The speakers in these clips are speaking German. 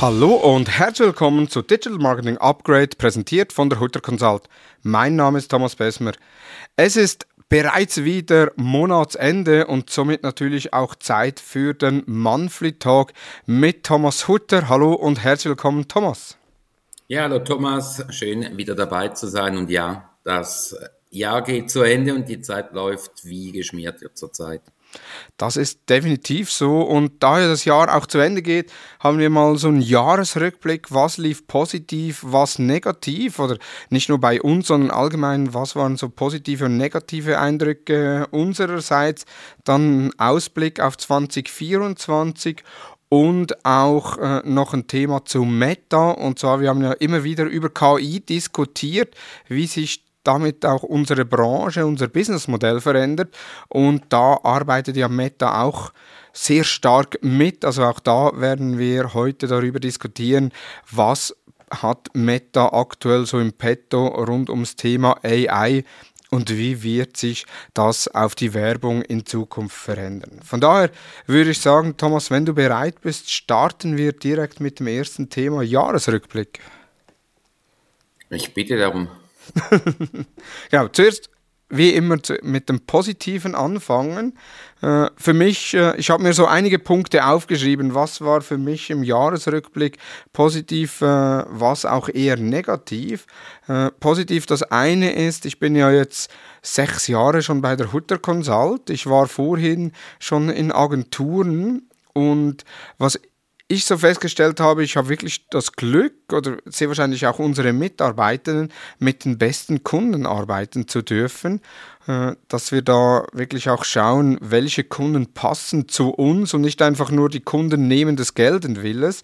Hallo und herzlich willkommen zu Digital Marketing Upgrade, präsentiert von der Hutter Consult. Mein Name ist Thomas Besmer. Es ist bereits wieder Monatsende und somit natürlich auch Zeit für den Monthly Talk mit Thomas Hutter. Hallo und herzlich willkommen, Thomas. Ja, hallo Thomas, schön wieder dabei zu sein und ja, das Jahr geht zu Ende und die Zeit läuft wie geschmiert zurzeit. Das ist definitiv so. Und da das Jahr auch zu Ende geht, haben wir mal so einen Jahresrückblick. Was lief positiv, was negativ? Oder nicht nur bei uns, sondern allgemein, was waren so positive und negative Eindrücke unsererseits? Dann Ausblick auf 2024 und auch äh, noch ein Thema zu Meta. Und zwar, wir haben ja immer wieder über KI diskutiert, wie sich damit auch unsere Branche, unser Businessmodell verändert. Und da arbeitet ja Meta auch sehr stark mit. Also auch da werden wir heute darüber diskutieren, was hat Meta aktuell so im Petto rund ums Thema AI und wie wird sich das auf die Werbung in Zukunft verändern. Von daher würde ich sagen, Thomas, wenn du bereit bist, starten wir direkt mit dem ersten Thema Jahresrückblick. Ich bitte darum. genau, zuerst wie immer mit dem Positiven anfangen. Äh, für mich, äh, ich habe mir so einige Punkte aufgeschrieben, was war für mich im Jahresrückblick positiv, äh, was auch eher negativ. Positiv das eine ist, ich bin ja jetzt sechs Jahre schon bei der Hutter Consult. Ich war vorhin schon in Agenturen und was ich so festgestellt habe, ich habe wirklich das Glück oder sehr wahrscheinlich auch unsere Mitarbeitenden mit den besten Kunden arbeiten zu dürfen, äh, dass wir da wirklich auch schauen, welche Kunden passen zu uns und nicht einfach nur die Kunden nehmen des Gelden Willes,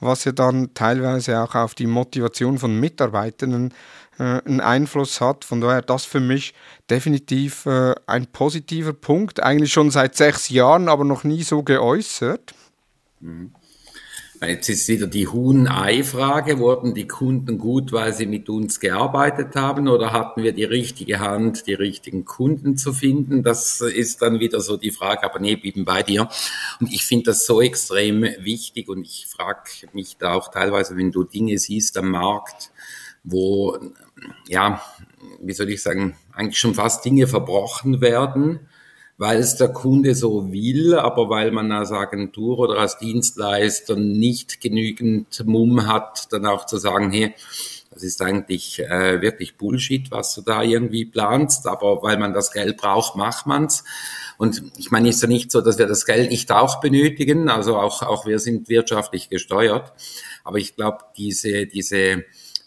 was ja dann teilweise auch auf die Motivation von Mitarbeitenden äh, einen Einfluss hat. Von daher das für mich definitiv äh, ein positiver Punkt, eigentlich schon seit sechs Jahren, aber noch nie so geäußert. Mhm. Jetzt ist wieder die Huhn-Ei-Frage. Wurden die Kunden gut, weil sie mit uns gearbeitet haben oder hatten wir die richtige Hand, die richtigen Kunden zu finden? Das ist dann wieder so die Frage, aber nee, blieben bei dir. Und ich finde das so extrem wichtig und ich frage mich da auch teilweise, wenn du Dinge siehst am Markt, wo, ja, wie soll ich sagen, eigentlich schon fast Dinge verbrochen werden weil es der Kunde so will, aber weil man als Agentur oder als Dienstleister nicht genügend Mumm hat, dann auch zu sagen, hey, das ist eigentlich äh, wirklich Bullshit, was du da irgendwie planst, aber weil man das Geld braucht, macht man's. Und ich meine, ist ja nicht so, dass wir das Geld nicht auch benötigen, also auch, auch wir sind wirtschaftlich gesteuert, aber ich glaube, diese, diese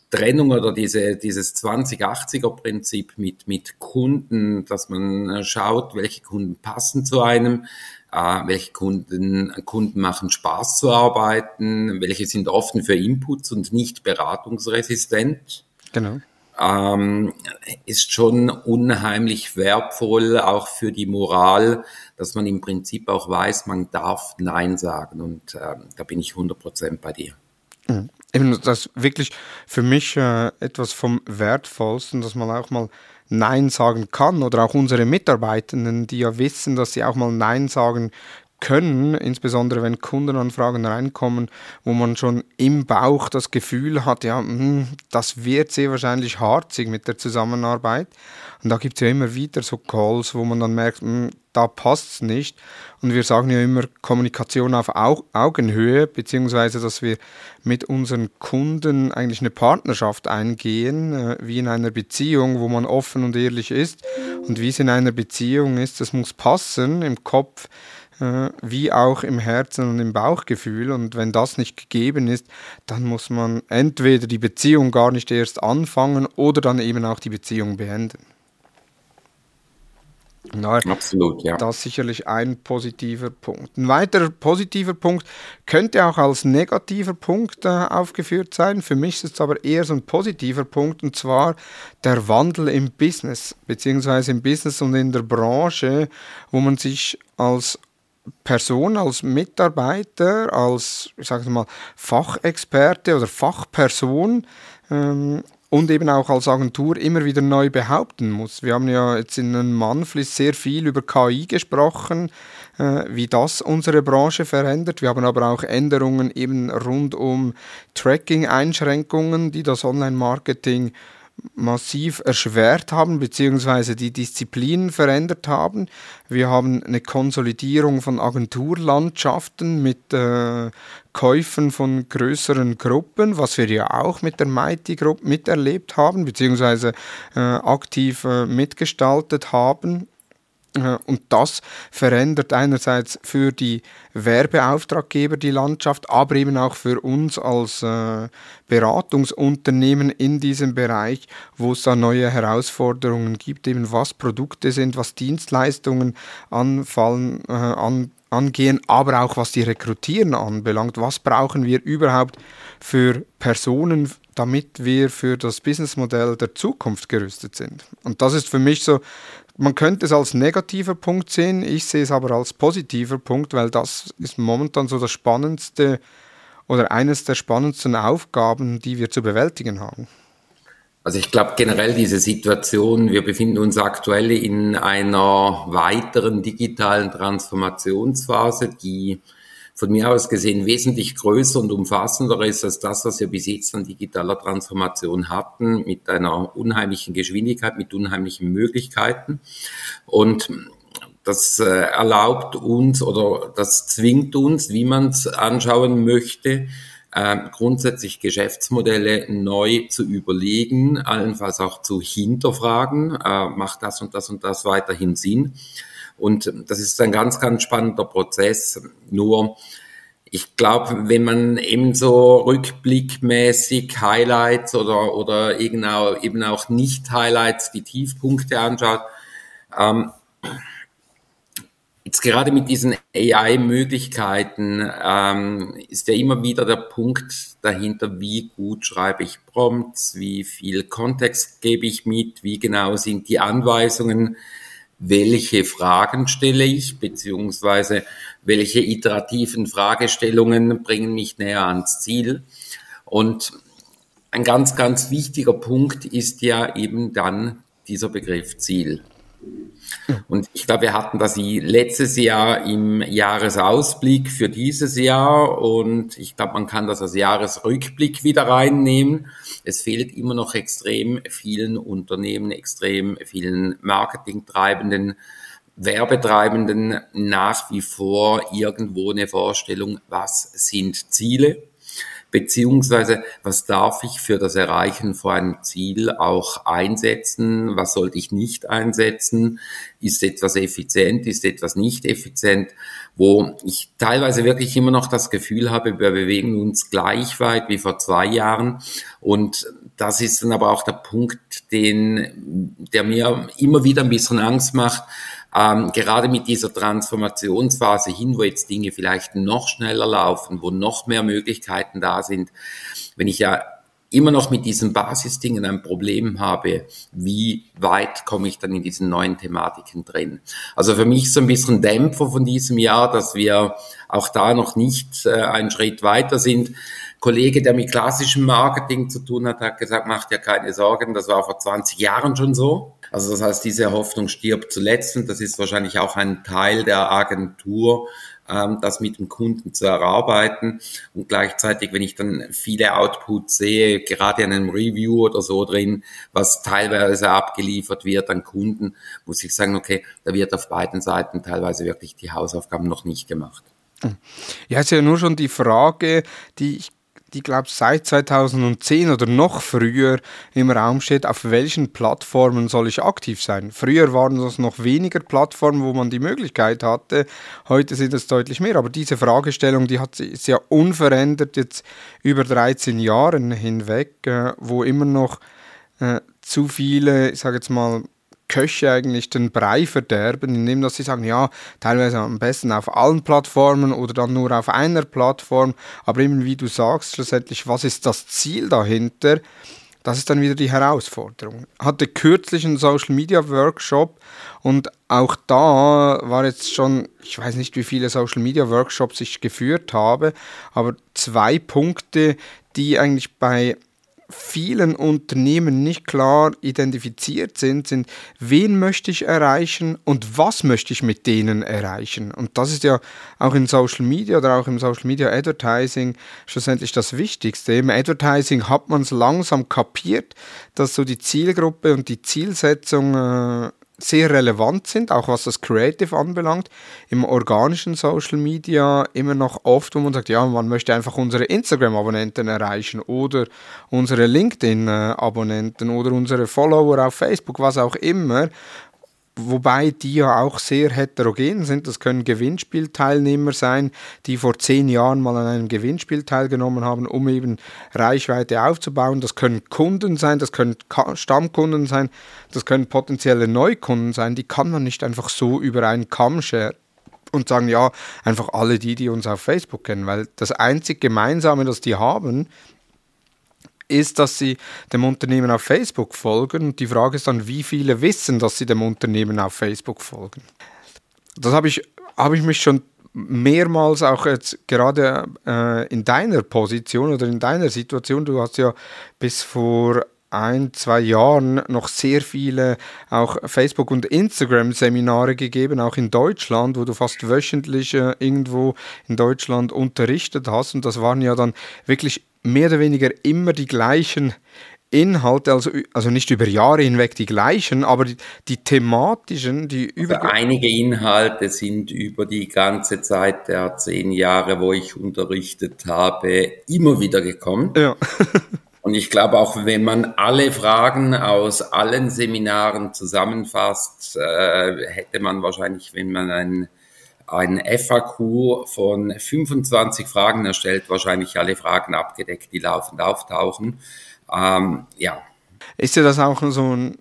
Trennung oder diese, dieses 2080er-Prinzip mit, mit Kunden, dass man äh, schaut, welche Kunden passen zu einem, äh, welche Kunden, Kunden machen Spaß zu arbeiten, welche sind offen für Inputs und nicht beratungsresistent. Genau. Ähm, ist schon unheimlich wertvoll, auch für die Moral, dass man im Prinzip auch weiß, man darf Nein sagen. Und äh, da bin ich 100% bei dir. Mhm eben das wirklich für mich äh, etwas vom Wertvollsten, dass man auch mal Nein sagen kann oder auch unsere Mitarbeitenden, die ja wissen, dass sie auch mal Nein sagen können, insbesondere wenn Kundenanfragen reinkommen, wo man schon im Bauch das Gefühl hat, ja, hm, das wird sehr wahrscheinlich harzig mit der Zusammenarbeit. Und da gibt es ja immer wieder so Calls, wo man dann merkt, hm, da passt es nicht. Und wir sagen ja immer Kommunikation auf Augenhöhe, beziehungsweise dass wir mit unseren Kunden eigentlich eine Partnerschaft eingehen, äh, wie in einer Beziehung, wo man offen und ehrlich ist. Und wie es in einer Beziehung ist, das muss passen im Kopf äh, wie auch im Herzen und im Bauchgefühl. Und wenn das nicht gegeben ist, dann muss man entweder die Beziehung gar nicht erst anfangen oder dann eben auch die Beziehung beenden. Na, Absolut, ja. Das ist sicherlich ein positiver Punkt. Ein weiterer positiver Punkt könnte auch als negativer Punkt äh, aufgeführt sein. Für mich ist es aber eher so ein positiver Punkt und zwar der Wandel im Business, beziehungsweise im Business und in der Branche, wo man sich als Person, als Mitarbeiter, als ich sage mal Fachexperte oder Fachperson ähm, und eben auch als Agentur immer wieder neu behaupten muss. Wir haben ja jetzt in einem Manflis sehr viel über KI gesprochen, äh, wie das unsere Branche verändert. Wir haben aber auch Änderungen eben rund um Tracking-Einschränkungen, die das Online-Marketing massiv erschwert haben, beziehungsweise die Disziplinen verändert haben. Wir haben eine Konsolidierung von Agenturlandschaften mit äh, Käufen von größeren Gruppen, was wir ja auch mit der Mighty Group miterlebt haben, beziehungsweise äh, aktiv äh, mitgestaltet haben. Äh, und das verändert einerseits für die Werbeauftraggeber die Landschaft, aber eben auch für uns als äh, Beratungsunternehmen in diesem Bereich, wo es da neue Herausforderungen gibt, eben was Produkte sind, was Dienstleistungen anfallen, äh, an, angehen, aber auch was die Rekrutieren anbelangt. Was brauchen wir überhaupt für Personen, damit wir für das Businessmodell der Zukunft gerüstet sind? Und das ist für mich so man könnte es als negativer Punkt sehen, ich sehe es aber als positiver Punkt, weil das ist momentan so das spannendste oder eines der spannendsten Aufgaben, die wir zu bewältigen haben. Also ich glaube generell diese Situation, wir befinden uns aktuell in einer weiteren digitalen Transformationsphase, die von mir aus gesehen wesentlich größer und umfassender ist als das, was wir bis jetzt an digitaler Transformation hatten, mit einer unheimlichen Geschwindigkeit, mit unheimlichen Möglichkeiten. Und das äh, erlaubt uns oder das zwingt uns, wie man es anschauen möchte, äh, grundsätzlich Geschäftsmodelle neu zu überlegen, allenfalls auch zu hinterfragen, äh, macht das und das und das weiterhin Sinn. Und das ist ein ganz, ganz spannender Prozess. Nur, ich glaube, wenn man eben so rückblickmäßig Highlights oder, oder eben auch, eben auch nicht Highlights, die Tiefpunkte anschaut, ähm, jetzt gerade mit diesen AI-Möglichkeiten ähm, ist ja immer wieder der Punkt dahinter, wie gut schreibe ich Prompts, wie viel Kontext gebe ich mit, wie genau sind die Anweisungen, welche Fragen stelle ich, beziehungsweise welche iterativen Fragestellungen bringen mich näher ans Ziel. Und ein ganz, ganz wichtiger Punkt ist ja eben dann dieser Begriff Ziel. Und ich glaube, wir hatten das letztes Jahr im Jahresausblick für dieses Jahr und ich glaube, man kann das als Jahresrückblick wieder reinnehmen. Es fehlt immer noch extrem vielen Unternehmen, extrem vielen Marketingtreibenden, Werbetreibenden nach wie vor irgendwo eine Vorstellung, was sind Ziele beziehungsweise was darf ich für das Erreichen von einem Ziel auch einsetzen, was sollte ich nicht einsetzen, ist etwas effizient, ist etwas nicht effizient, wo ich teilweise wirklich immer noch das Gefühl habe, wir bewegen uns gleich weit wie vor zwei Jahren. Und das ist dann aber auch der Punkt, den, der mir immer wieder ein bisschen Angst macht, ähm, gerade mit dieser Transformationsphase hin, wo jetzt Dinge vielleicht noch schneller laufen, wo noch mehr Möglichkeiten da sind, wenn ich ja immer noch mit diesen Basisdingen ein Problem habe, wie weit komme ich dann in diesen neuen Thematiken drin. Also für mich so ein bisschen Dämpfer von diesem Jahr, dass wir auch da noch nicht äh, einen Schritt weiter sind. Kollege, der mit klassischem Marketing zu tun hat, hat gesagt, macht ja keine Sorgen, das war vor 20 Jahren schon so. Also das heißt, diese Hoffnung stirbt zuletzt und das ist wahrscheinlich auch ein Teil der Agentur, ähm, das mit dem Kunden zu erarbeiten. Und gleichzeitig, wenn ich dann viele Outputs sehe, gerade in einem Review oder so drin, was teilweise abgeliefert wird an Kunden, muss ich sagen, okay, da wird auf beiden Seiten teilweise wirklich die Hausaufgaben noch nicht gemacht. Ja, es ist ja nur schon die Frage, die ich die, glaube ich, seit 2010 oder noch früher im Raum steht, auf welchen Plattformen soll ich aktiv sein. Früher waren es noch weniger Plattformen, wo man die Möglichkeit hatte. Heute sind es deutlich mehr. Aber diese Fragestellung, die hat, ist ja unverändert jetzt über 13 Jahre hinweg, äh, wo immer noch äh, zu viele, ich sage jetzt mal, Köche eigentlich den Brei verderben, indem dass sie sagen, ja, teilweise am besten auf allen Plattformen oder dann nur auf einer Plattform. Aber eben wie du sagst, schlussendlich, was ist das Ziel dahinter? Das ist dann wieder die Herausforderung. Hatte kürzlich einen Social Media Workshop und auch da war jetzt schon, ich weiß nicht, wie viele Social Media Workshops ich geführt habe, aber zwei Punkte, die eigentlich bei vielen Unternehmen nicht klar identifiziert sind, sind, wen möchte ich erreichen und was möchte ich mit denen erreichen. Und das ist ja auch in Social Media oder auch im Social Media Advertising schlussendlich das Wichtigste. Im Advertising hat man es langsam kapiert, dass so die Zielgruppe und die Zielsetzung äh, sehr relevant sind, auch was das Creative anbelangt. Im organischen Social Media immer noch oft, wo man sagt, ja, man möchte einfach unsere Instagram-Abonnenten erreichen oder unsere LinkedIn-Abonnenten oder unsere Follower auf Facebook, was auch immer wobei die ja auch sehr heterogen sind. Das können Gewinnspielteilnehmer sein, die vor zehn Jahren mal an einem Gewinnspiel teilgenommen haben, um eben Reichweite aufzubauen. Das können Kunden sein, das können Stammkunden sein, das können potenzielle Neukunden sein. Die kann man nicht einfach so über einen Kamm scheren und sagen, ja, einfach alle die, die uns auf Facebook kennen, weil das einzig Gemeinsame, das die haben, ist, dass sie dem Unternehmen auf Facebook folgen. Und die Frage ist dann, wie viele wissen, dass sie dem Unternehmen auf Facebook folgen. Das habe ich, habe ich mich schon mehrmals auch jetzt gerade äh, in deiner Position oder in deiner Situation, du hast ja bis vor ein, zwei Jahren noch sehr viele auch Facebook- und Instagram-Seminare gegeben, auch in Deutschland, wo du fast wöchentlich äh, irgendwo in Deutschland unterrichtet hast. Und das waren ja dann wirklich mehr oder weniger immer die gleichen Inhalte, also, also nicht über Jahre hinweg die gleichen, aber die, die thematischen, die über. Also einige Inhalte sind über die ganze Zeit der zehn Jahre, wo ich unterrichtet habe, immer wieder gekommen. Ja. Und ich glaube auch, wenn man alle Fragen aus allen Seminaren zusammenfasst, äh, hätte man wahrscheinlich, wenn man ein ein FAQ von 25 Fragen erstellt, wahrscheinlich alle Fragen abgedeckt, die laufend auftauchen. Ähm, ja. Ist ja das auch so ein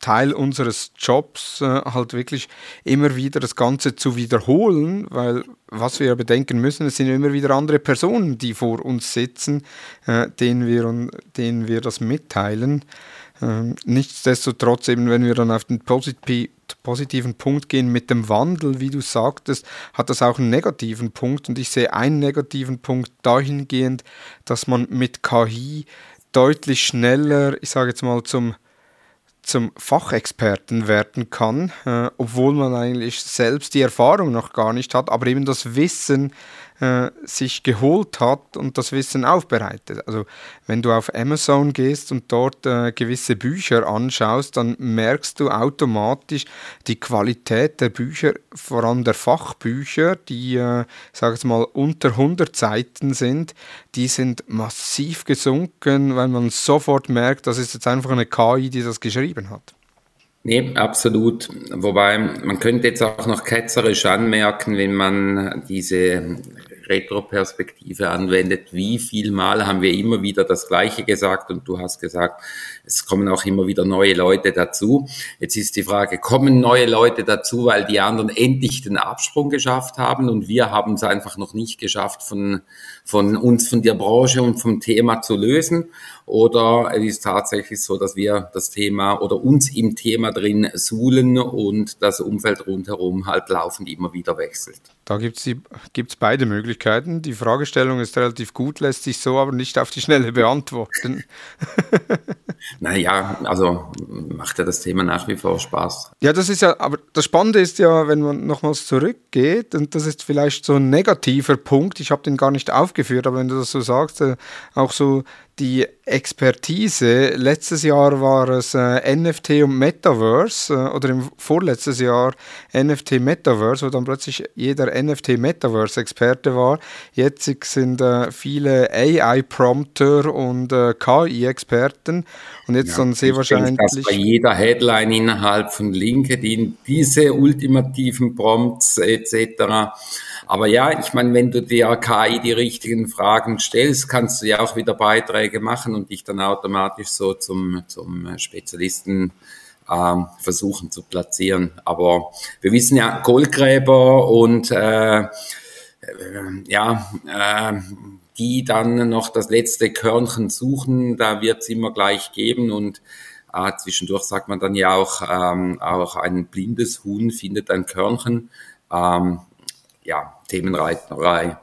Teil unseres Jobs, äh, halt wirklich immer wieder das Ganze zu wiederholen, weil was wir bedenken müssen, es sind immer wieder andere Personen, die vor uns sitzen, äh, denen, wir, denen wir das mitteilen. Ähm, nichtsdestotrotz, eben wenn wir dann auf den Positiv positiven Punkt gehen mit dem Wandel, wie du sagtest, hat das auch einen negativen Punkt. Und ich sehe einen negativen Punkt dahingehend, dass man mit KI deutlich schneller, ich sage jetzt mal, zum, zum Fachexperten werden kann, äh, obwohl man eigentlich selbst die Erfahrung noch gar nicht hat, aber eben das Wissen äh, sich geholt hat und das Wissen aufbereitet. Also wenn du auf Amazon gehst und dort äh, gewisse Bücher anschaust, dann merkst du automatisch die Qualität der Bücher, vor allem der Fachbücher, die, äh, sage jetzt mal, unter 100 Seiten sind, die sind massiv gesunken, weil man sofort merkt, das ist jetzt einfach eine KI, die das geschrieben hat. Nee, absolut. Wobei man könnte jetzt auch noch ketzerisch anmerken, wenn man diese Retroperspektive anwendet, wie viel Mal haben wir immer wieder das Gleiche gesagt und du hast gesagt, es kommen auch immer wieder neue Leute dazu. Jetzt ist die Frage, kommen neue Leute dazu, weil die anderen endlich den Absprung geschafft haben und wir haben es einfach noch nicht geschafft, von, von uns, von der Branche und vom Thema zu lösen? Oder es ist tatsächlich so, dass wir das Thema oder uns im Thema drin suhlen und das Umfeld rundherum halt laufend immer wieder wechselt? Da gibt es beide Möglichkeiten. Die Fragestellung ist relativ gut, lässt sich so aber nicht auf die Schnelle beantworten. naja, also macht ja das Thema nach wie vor Spaß. Ja, das ist ja, aber das Spannende ist ja, wenn man nochmals zurückgeht, und das ist vielleicht so ein negativer Punkt, ich habe den gar nicht aufgeführt, aber wenn du das so sagst, äh, auch so die Expertise. Letztes Jahr war es äh, NFT und Metaverse äh, oder im vorletztes Jahr NFT Metaverse, wo dann plötzlich jeder NFT Metaverse Experte war. Jetzt sind äh, viele AI Prompter und äh, KI Experten und jetzt ja, dann sehr wahrscheinlich denke, dass bei jeder Headline innerhalb von LinkedIn diese ultimativen Prompts etc aber ja, ich meine, wenn du der KI die richtigen Fragen stellst, kannst du ja auch wieder Beiträge machen und dich dann automatisch so zum, zum Spezialisten äh, versuchen zu platzieren. Aber wir wissen ja, Goldgräber und äh, äh, ja, äh, die dann noch das letzte Körnchen suchen, da wird es immer gleich geben und äh, zwischendurch sagt man dann ja auch, ähm, auch ein blindes Huhn findet ein Körnchen. Ähm, ja, Themenreiterei.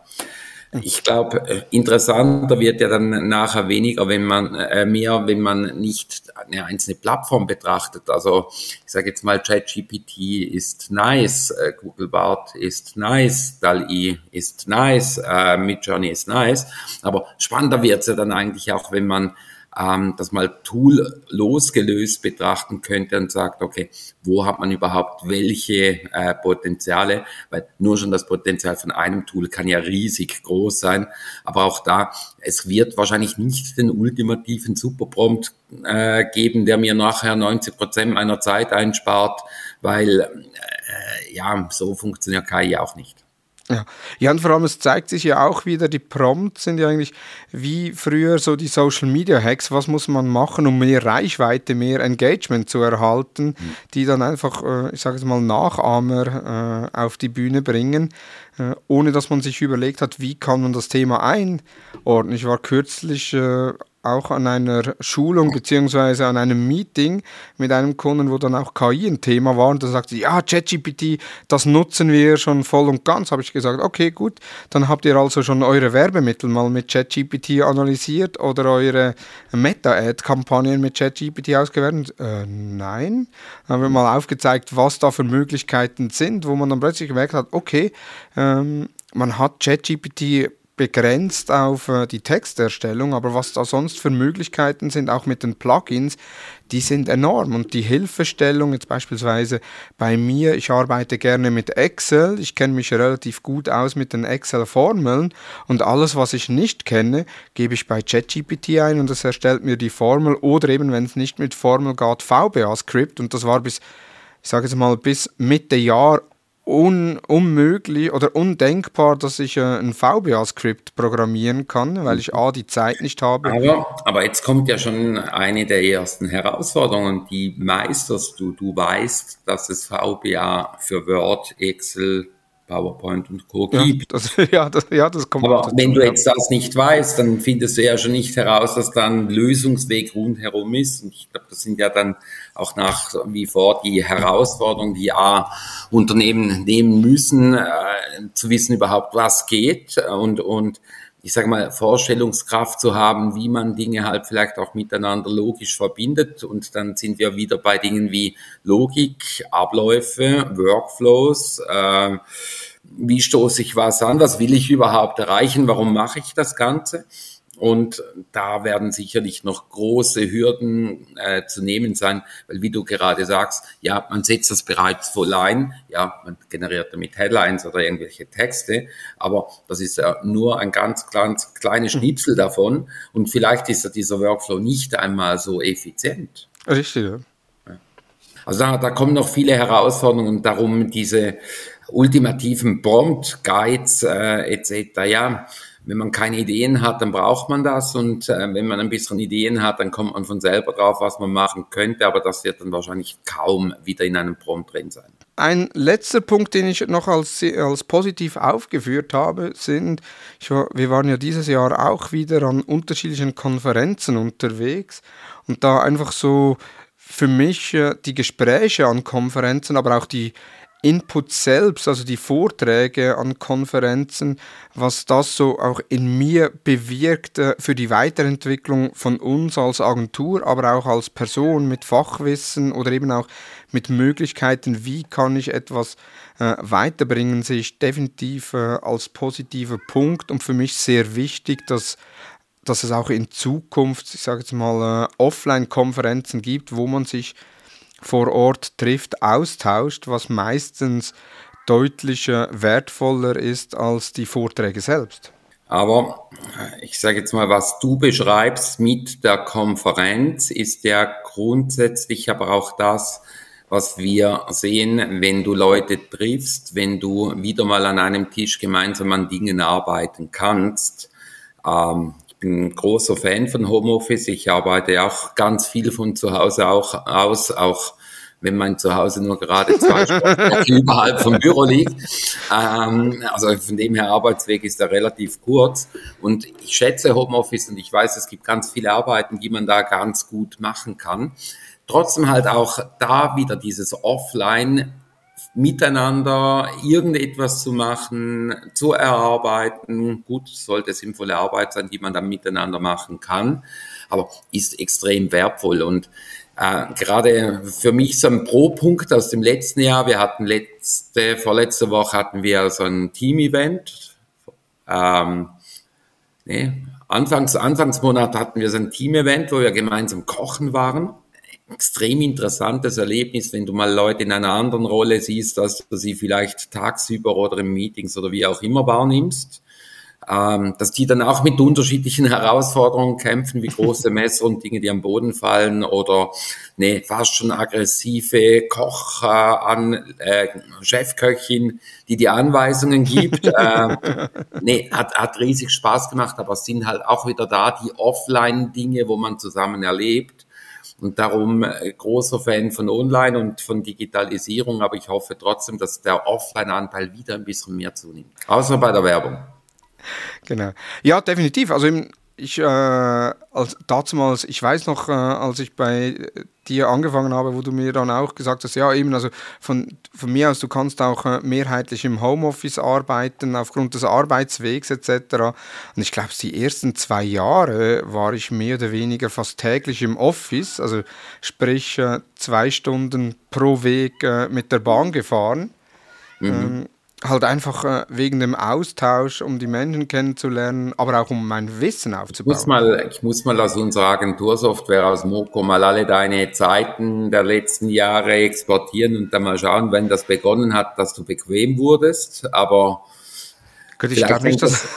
Ich glaube, äh, interessanter wird ja dann nachher weniger, wenn man äh, mehr, wenn man nicht eine einzelne Plattform betrachtet. Also ich sage jetzt mal, ChatGPT ist nice, äh, Google Bart ist nice, DAL-E ist nice, äh, Midjourney ist nice. Aber spannender wird es ja dann eigentlich auch, wenn man ähm, das mal Tool losgelöst betrachten könnte und sagt, okay, wo hat man überhaupt welche äh, Potenziale? Weil nur schon das Potenzial von einem Tool kann ja riesig groß sein. Aber auch da, es wird wahrscheinlich nicht den ultimativen Superprompt äh, geben, der mir nachher 90 Prozent meiner Zeit einspart, weil äh, ja, so funktioniert KI auch nicht. Ja. ja, und vor allem, es zeigt sich ja auch wieder, die Prompts sind ja eigentlich wie früher so die Social Media Hacks. Was muss man machen, um mehr Reichweite, mehr Engagement zu erhalten, mhm. die dann einfach, äh, ich sage es mal, Nachahmer äh, auf die Bühne bringen, äh, ohne dass man sich überlegt hat, wie kann man das Thema einordnen. Ich war kürzlich auch an einer Schulung beziehungsweise an einem Meeting mit einem Kunden, wo dann auch KI ein Thema war und da sagte ja, ChatGPT, das nutzen wir schon voll und ganz. Habe ich gesagt, okay, gut, dann habt ihr also schon eure Werbemittel mal mit ChatGPT analysiert oder eure Meta-Ad-Kampagnen mit ChatGPT ausgewertet? Äh, nein. Dann haben wir mal aufgezeigt, was da für Möglichkeiten sind, wo man dann plötzlich gemerkt hat, okay, ähm, man hat ChatGPT begrenzt auf äh, die Texterstellung, aber was da sonst für Möglichkeiten sind, auch mit den Plugins, die sind enorm. Und die Hilfestellung, jetzt beispielsweise bei mir, ich arbeite gerne mit Excel, ich kenne mich relativ gut aus mit den Excel-Formeln. Und alles, was ich nicht kenne, gebe ich bei ChatGPT ein und es erstellt mir die Formel. Oder eben, wenn es nicht mit Formel geht, VBA-Script und das war bis ich sage jetzt mal, bis Mitte Jahr un unmöglich oder undenkbar, dass ich äh, ein VBA-Skript programmieren kann, weil ich A, die Zeit nicht habe. Aber, aber jetzt kommt ja schon eine der ersten Herausforderungen, die meisterst du. Du weißt, dass es VBA für Word, Excel, PowerPoint und Co. gibt. Ja, das, ja, das, ja, das kommt Aber dazu, wenn du jetzt das nicht weißt, dann findest du ja schon nicht heraus, dass da ein Lösungsweg rundherum ist. Und ich glaube, das sind ja dann auch nach wie vor die Herausforderungen, die A, Unternehmen nehmen müssen, äh, zu wissen überhaupt, was geht und, und ich sage mal, Vorstellungskraft zu haben, wie man Dinge halt vielleicht auch miteinander logisch verbindet. Und dann sind wir wieder bei Dingen wie Logik, Abläufe, Workflows. Äh, wie stoße ich was an? Was will ich überhaupt erreichen? Warum mache ich das Ganze? Und da werden sicherlich noch große Hürden äh, zu nehmen sein, weil wie du gerade sagst, ja, man setzt das bereits voll ein, ja, man generiert damit Headlines oder irgendwelche Texte, aber das ist ja nur ein ganz, ganz kleines hm. Schnipsel davon und vielleicht ist ja dieser Workflow nicht einmal so effizient. Richtig, ja. Also da, da kommen noch viele Herausforderungen darum, diese ultimativen Prompt-Guides äh, etc. Ja, wenn man keine Ideen hat, dann braucht man das. Und äh, wenn man ein bisschen Ideen hat, dann kommt man von selber drauf, was man machen könnte, aber das wird dann wahrscheinlich kaum wieder in einem Prompt drin sein. Ein letzter Punkt, den ich noch als, als positiv aufgeführt habe, sind, war, wir waren ja dieses Jahr auch wieder an unterschiedlichen Konferenzen unterwegs. Und da einfach so für mich äh, die Gespräche an Konferenzen, aber auch die Input selbst, also die Vorträge an Konferenzen, was das so auch in mir bewirkt für die Weiterentwicklung von uns als Agentur, aber auch als Person mit Fachwissen oder eben auch mit Möglichkeiten, wie kann ich etwas äh, weiterbringen, sehe ich definitiv äh, als positiver Punkt und für mich sehr wichtig, dass dass es auch in Zukunft, ich sage jetzt mal, äh, Offline-Konferenzen gibt, wo man sich vor Ort trifft, austauscht, was meistens deutlich wertvoller ist als die Vorträge selbst. Aber ich sage jetzt mal, was du beschreibst mit der Konferenz, ist ja grundsätzlich aber auch das, was wir sehen, wenn du Leute triffst, wenn du wieder mal an einem Tisch gemeinsam an Dingen arbeiten kannst. Ähm, ein großer Fan von Homeoffice. Ich arbeite auch ganz viel von zu Hause auch aus, auch wenn mein Zuhause nur gerade zwei Stunden überhalb vom Büro liegt. Ähm, also von dem her Arbeitsweg ist da relativ kurz. Und ich schätze Homeoffice und ich weiß, es gibt ganz viele Arbeiten, die man da ganz gut machen kann. Trotzdem halt auch da wieder dieses Offline miteinander irgendetwas zu machen, zu erarbeiten. Gut, sollte sinnvolle Arbeit sein, die man dann miteinander machen kann, aber ist extrem wertvoll und äh, gerade für mich so ein Pro-Punkt aus dem letzten Jahr. Wir hatten letzte, vorletzte Woche hatten wir so ein Team-Event. Ähm, nee, Anfangs, Anfangsmonat hatten wir so ein Team-Event, wo wir gemeinsam kochen waren extrem interessantes Erlebnis, wenn du mal Leute in einer anderen Rolle siehst, dass du sie vielleicht tagsüber oder in Meetings oder wie auch immer wahrnimmst. Ähm, dass die dann auch mit unterschiedlichen Herausforderungen kämpfen, wie große Messer und Dinge, die am Boden fallen oder ne, fast schon aggressive Koch äh, an äh, Chefköchin, die die Anweisungen gibt. äh, nee, hat, hat riesig Spaß gemacht, aber es sind halt auch wieder da die Offline-Dinge, wo man zusammen erlebt und darum äh, großer Fan von Online und von Digitalisierung, aber ich hoffe trotzdem, dass der Offline-Anteil wieder ein bisschen mehr zunimmt. Außer bei der Werbung. Genau. Ja, definitiv. Also im, ich, äh, als, damals, ich weiß noch, äh, als ich bei dir angefangen habe, wo du mir dann auch gesagt hast, ja eben, also von, von mir aus, du kannst auch äh, mehrheitlich im Homeoffice arbeiten, aufgrund des Arbeitswegs etc. Und ich glaube, die ersten zwei Jahre war ich mehr oder weniger fast täglich im Office, also sprich äh, zwei Stunden pro Weg äh, mit der Bahn gefahren. Mhm. Ähm, halt einfach äh, wegen dem Austausch, um die Menschen kennenzulernen, aber auch um mein Wissen aufzubauen. Ich muss mal, ich muss mal aus unserer Agentursoftware aus Moko mal alle deine Zeiten der letzten Jahre exportieren und dann mal schauen, wenn das begonnen hat, dass du bequem wurdest. Aber Gut, ich glaube nicht, dass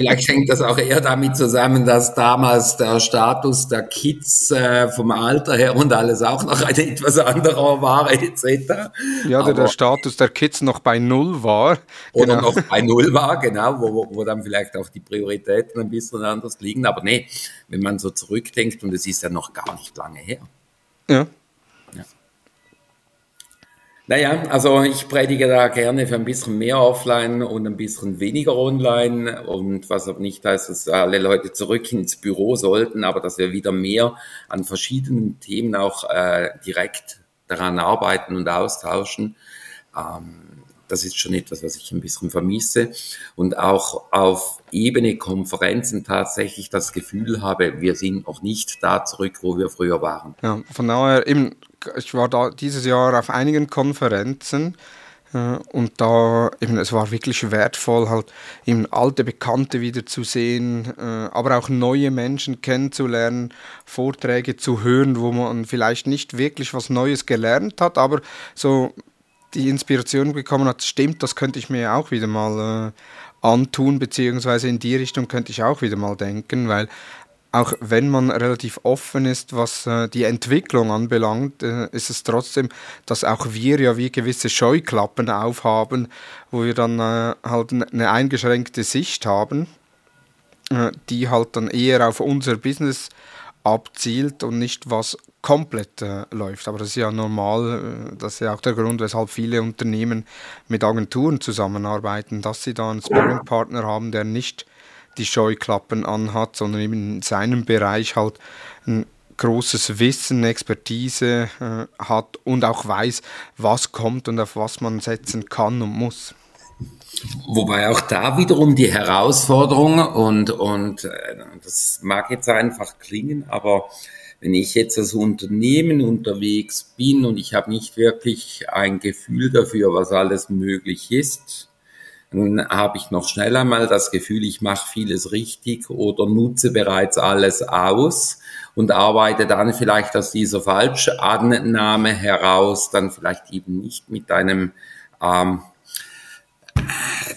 Vielleicht hängt das auch eher damit zusammen, dass damals der Status der Kids äh, vom Alter her und alles auch noch ein etwas anderer war, etc. Ja, der, der Status der Kids noch bei Null war. Oder genau. noch bei Null war, genau, wo, wo dann vielleicht auch die Prioritäten ein bisschen anders liegen. Aber nee, wenn man so zurückdenkt, und es ist ja noch gar nicht lange her. Ja. Naja, also ich predige da gerne für ein bisschen mehr offline und ein bisschen weniger online. Und was aber nicht heißt, dass alle Leute zurück ins Büro sollten, aber dass wir wieder mehr an verschiedenen Themen auch äh, direkt daran arbeiten und austauschen. Ähm, das ist schon etwas, was ich ein bisschen vermisse. Und auch auf Ebene Konferenzen tatsächlich das Gefühl habe, wir sind noch nicht da zurück, wo wir früher waren. Ja, von daher eben ich war da dieses Jahr auf einigen Konferenzen äh, und da eben, es war wirklich wertvoll, halt eben alte Bekannte wieder zu sehen, äh, aber auch neue Menschen kennenzulernen, Vorträge zu hören, wo man vielleicht nicht wirklich was Neues gelernt hat, aber so die Inspiration bekommen hat, stimmt, das könnte ich mir auch wieder mal äh, antun, beziehungsweise in die Richtung könnte ich auch wieder mal denken, weil auch wenn man relativ offen ist, was äh, die Entwicklung anbelangt, äh, ist es trotzdem, dass auch wir ja wie gewisse Scheuklappen aufhaben, wo wir dann äh, halt eine eingeschränkte Sicht haben, äh, die halt dann eher auf unser Business abzielt und nicht was komplett äh, läuft. Aber das ist ja normal, äh, das ist ja auch der Grund, weshalb viele Unternehmen mit Agenturen zusammenarbeiten, dass sie da einen Sparring-Partner haben, der nicht die Scheuklappen anhat, sondern eben in seinem Bereich halt ein großes Wissen, Expertise äh, hat und auch weiß, was kommt und auf was man setzen kann und muss. Wobei auch da wiederum die Herausforderung und, und äh, das mag jetzt einfach klingen, aber wenn ich jetzt als Unternehmen unterwegs bin und ich habe nicht wirklich ein Gefühl dafür, was alles möglich ist, dann habe ich noch schnell einmal das Gefühl, ich mache vieles richtig oder nutze bereits alles aus und arbeite dann vielleicht aus dieser Falschannahme heraus, dann vielleicht eben nicht mit einem ähm,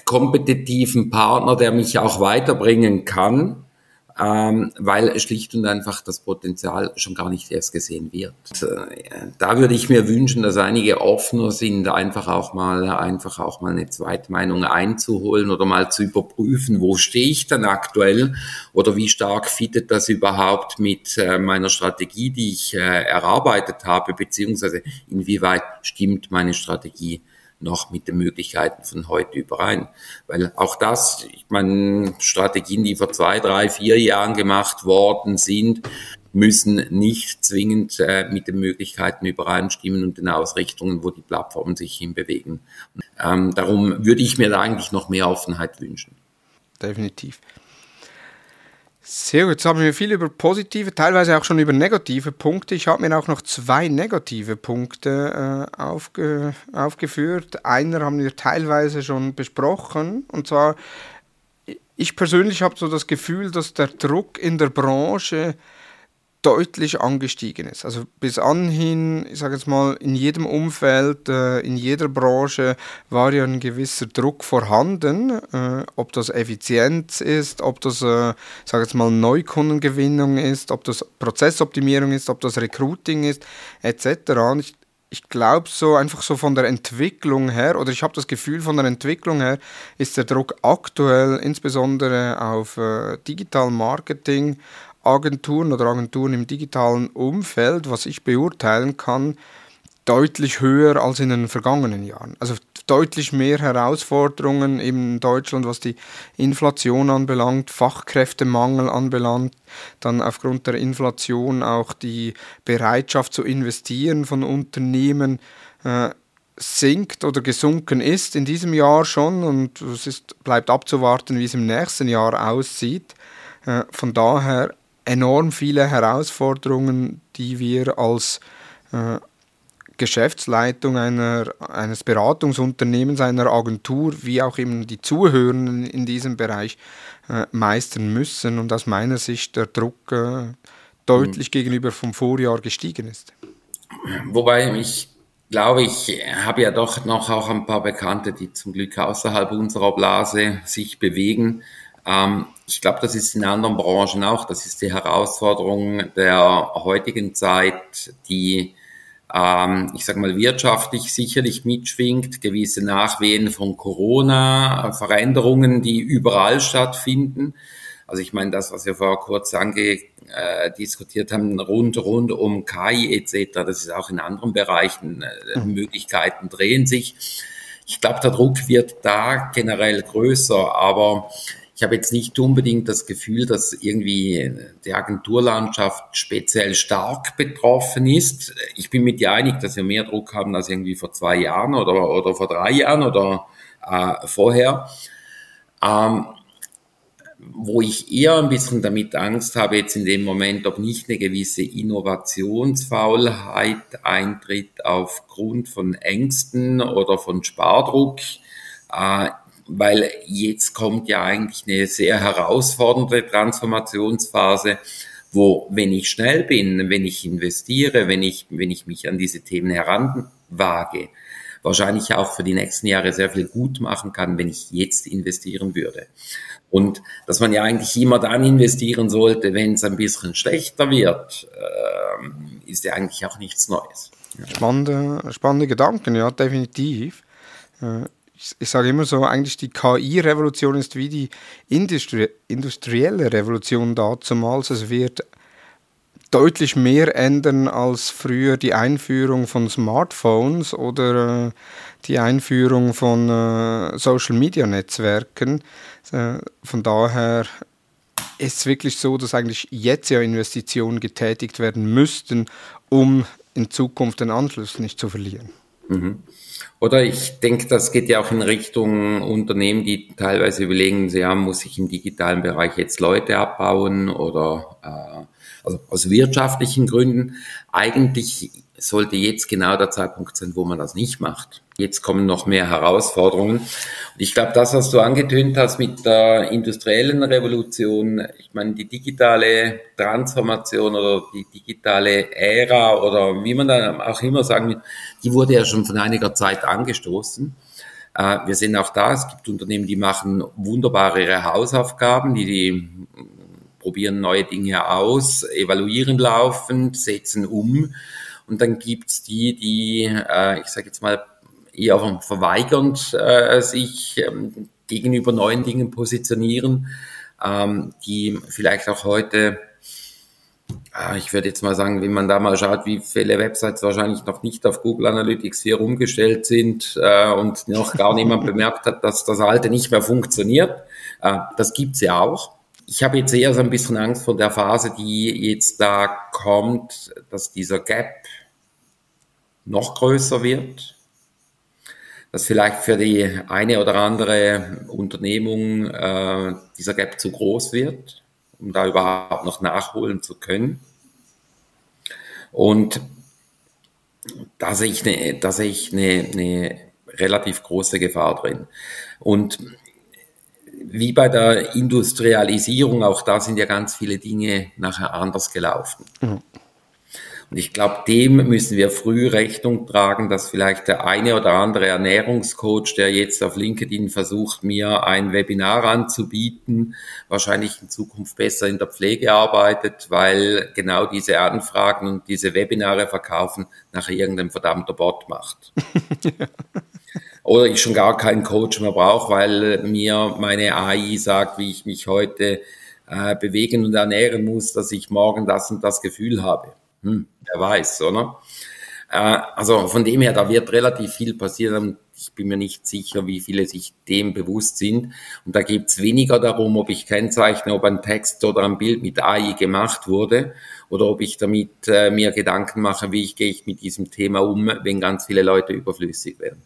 kompetitiven Partner, der mich auch weiterbringen kann, ähm, weil schlicht und einfach das Potenzial schon gar nicht erst gesehen wird. Äh, da würde ich mir wünschen, dass einige offener sind, einfach auch mal, einfach auch mal eine Zweitmeinung einzuholen oder mal zu überprüfen, wo stehe ich dann aktuell oder wie stark fittet das überhaupt mit äh, meiner Strategie, die ich äh, erarbeitet habe, beziehungsweise inwieweit stimmt meine Strategie noch mit den Möglichkeiten von heute überein. Weil auch das, ich meine, Strategien, die vor zwei, drei, vier Jahren gemacht worden sind, müssen nicht zwingend äh, mit den Möglichkeiten übereinstimmen und den Ausrichtungen, wo die Plattformen sich hinbewegen. Ähm, darum würde ich mir da eigentlich noch mehr Offenheit wünschen. Definitiv. Sehr gut, jetzt haben wir viel über positive, teilweise auch schon über negative Punkte. Ich habe mir auch noch zwei negative Punkte äh, aufge, aufgeführt. Einer haben wir teilweise schon besprochen, und zwar, ich persönlich habe so das Gefühl, dass der Druck in der Branche deutlich angestiegen ist. Also bis anhin, ich sage jetzt mal, in jedem Umfeld, äh, in jeder Branche war ja ein gewisser Druck vorhanden, äh, ob das Effizienz ist, ob das, äh, sage jetzt mal, Neukundengewinnung ist, ob das Prozessoptimierung ist, ob das Recruiting ist, etc. Ich, ich glaube so einfach so von der Entwicklung her, oder ich habe das Gefühl von der Entwicklung her, ist der Druck aktuell insbesondere auf äh, Digital Marketing, Agenturen oder Agenturen im digitalen Umfeld, was ich beurteilen kann, deutlich höher als in den vergangenen Jahren. Also deutlich mehr Herausforderungen in Deutschland, was die Inflation anbelangt, Fachkräftemangel anbelangt, dann aufgrund der Inflation auch die Bereitschaft zu investieren von Unternehmen äh, sinkt oder gesunken ist in diesem Jahr schon und es ist, bleibt abzuwarten, wie es im nächsten Jahr aussieht. Äh, von daher enorm viele Herausforderungen, die wir als äh, Geschäftsleitung einer, eines Beratungsunternehmens, einer Agentur, wie auch eben die Zuhörenden in diesem Bereich äh, meistern müssen und aus meiner Sicht der Druck äh, deutlich mhm. gegenüber vom Vorjahr gestiegen ist. Wobei ich glaube, ich habe ja doch noch auch ein paar Bekannte, die zum Glück außerhalb unserer Blase sich bewegen. Ähm, ich glaube, das ist in anderen Branchen auch. Das ist die Herausforderung der heutigen Zeit, die, ähm, ich sage mal, wirtschaftlich sicherlich mitschwingt, gewisse Nachwehen von Corona, Veränderungen, die überall stattfinden. Also ich meine, das, was wir vorher kurz ange, äh, diskutiert haben, rund, rund um KI etc., das ist auch in anderen Bereichen, äh, mhm. Möglichkeiten drehen sich. Ich glaube, der Druck wird da generell größer, aber ich habe jetzt nicht unbedingt das Gefühl, dass irgendwie die Agenturlandschaft speziell stark betroffen ist. Ich bin mit dir einig, dass wir mehr Druck haben als irgendwie vor zwei Jahren oder, oder vor drei Jahren oder äh, vorher. Ähm, wo ich eher ein bisschen damit Angst habe jetzt in dem Moment, ob nicht eine gewisse Innovationsfaulheit eintritt aufgrund von Ängsten oder von Spardruck. Äh, weil jetzt kommt ja eigentlich eine sehr herausfordernde Transformationsphase, wo, wenn ich schnell bin, wenn ich investiere, wenn ich, wenn ich mich an diese Themen heranwage, wahrscheinlich auch für die nächsten Jahre sehr viel gut machen kann, wenn ich jetzt investieren würde. Und dass man ja eigentlich immer dann investieren sollte, wenn es ein bisschen schlechter wird, äh, ist ja eigentlich auch nichts Neues. Spannende, spannende Gedanken, ja, definitiv. Äh, ich, sage immer so, eigentlich die KI-Revolution ist wie die Industrie industrielle Revolution dazumals. Es wird deutlich mehr ändern als früher die Einführung von Smartphones oder äh, die Einführung von äh, Social-Media-Netzwerken. Äh, von daher ist es wirklich so, dass eigentlich jetzt ja Investitionen getätigt werden müssten, um in Zukunft den Anschluss nicht zu verlieren. Mhm. Oder ich denke, das geht ja auch in Richtung Unternehmen, die teilweise überlegen, ja, muss ich im digitalen Bereich jetzt Leute abbauen oder äh, also aus wirtschaftlichen Gründen. Eigentlich sollte jetzt genau der Zeitpunkt sein, wo man das nicht macht. Jetzt kommen noch mehr Herausforderungen. Und ich glaube, das, was du angetönt hast mit der industriellen Revolution, ich meine, die digitale Transformation oder die digitale Ära oder wie man da auch immer sagen will, die wurde ja schon von einiger Zeit angestoßen. Äh, wir sehen auch da, es gibt Unternehmen, die machen wunderbar ihre Hausaufgaben, die, die probieren neue Dinge aus, evaluieren laufend, setzen um. Und dann gibt's die, die, äh, ich sage jetzt mal, eher verweigernd äh, sich ähm, gegenüber neuen Dingen positionieren, ähm, die vielleicht auch heute, äh, ich würde jetzt mal sagen, wenn man da mal schaut, wie viele Websites wahrscheinlich noch nicht auf Google Analytics 4 umgestellt sind äh, und noch gar niemand bemerkt hat, dass das alte nicht mehr funktioniert, äh, das gibt's ja auch. Ich habe jetzt eher so ein bisschen Angst vor der Phase, die jetzt da kommt, dass dieser Gap noch größer wird, dass vielleicht für die eine oder andere Unternehmung äh, dieser Gap zu groß wird, um da überhaupt noch nachholen zu können. Und da sehe ich eine, da sehe ich eine, eine relativ große Gefahr drin. Und wie bei der Industrialisierung, auch da sind ja ganz viele Dinge nachher anders gelaufen. Mhm. Und ich glaube, dem müssen wir früh Rechnung tragen, dass vielleicht der eine oder andere Ernährungscoach, der jetzt auf LinkedIn versucht, mir ein Webinar anzubieten, wahrscheinlich in Zukunft besser in der Pflege arbeitet, weil genau diese Anfragen und diese Webinare verkaufen nachher irgendein verdammter Bot macht. Oder ich schon gar keinen Coach mehr brauche, weil mir meine AI sagt, wie ich mich heute äh, bewegen und ernähren muss, dass ich morgen das und das Gefühl habe. Hm, wer weiß, oder? Äh, also von dem her, da wird relativ viel passieren. Ich bin mir nicht sicher, wie viele sich dem bewusst sind. Und da geht es weniger darum, ob ich kennzeichne, ob ein Text oder ein Bild mit AI gemacht wurde oder ob ich damit äh, mir Gedanken mache, wie ich gehe ich mit diesem Thema um, wenn ganz viele Leute überflüssig werden.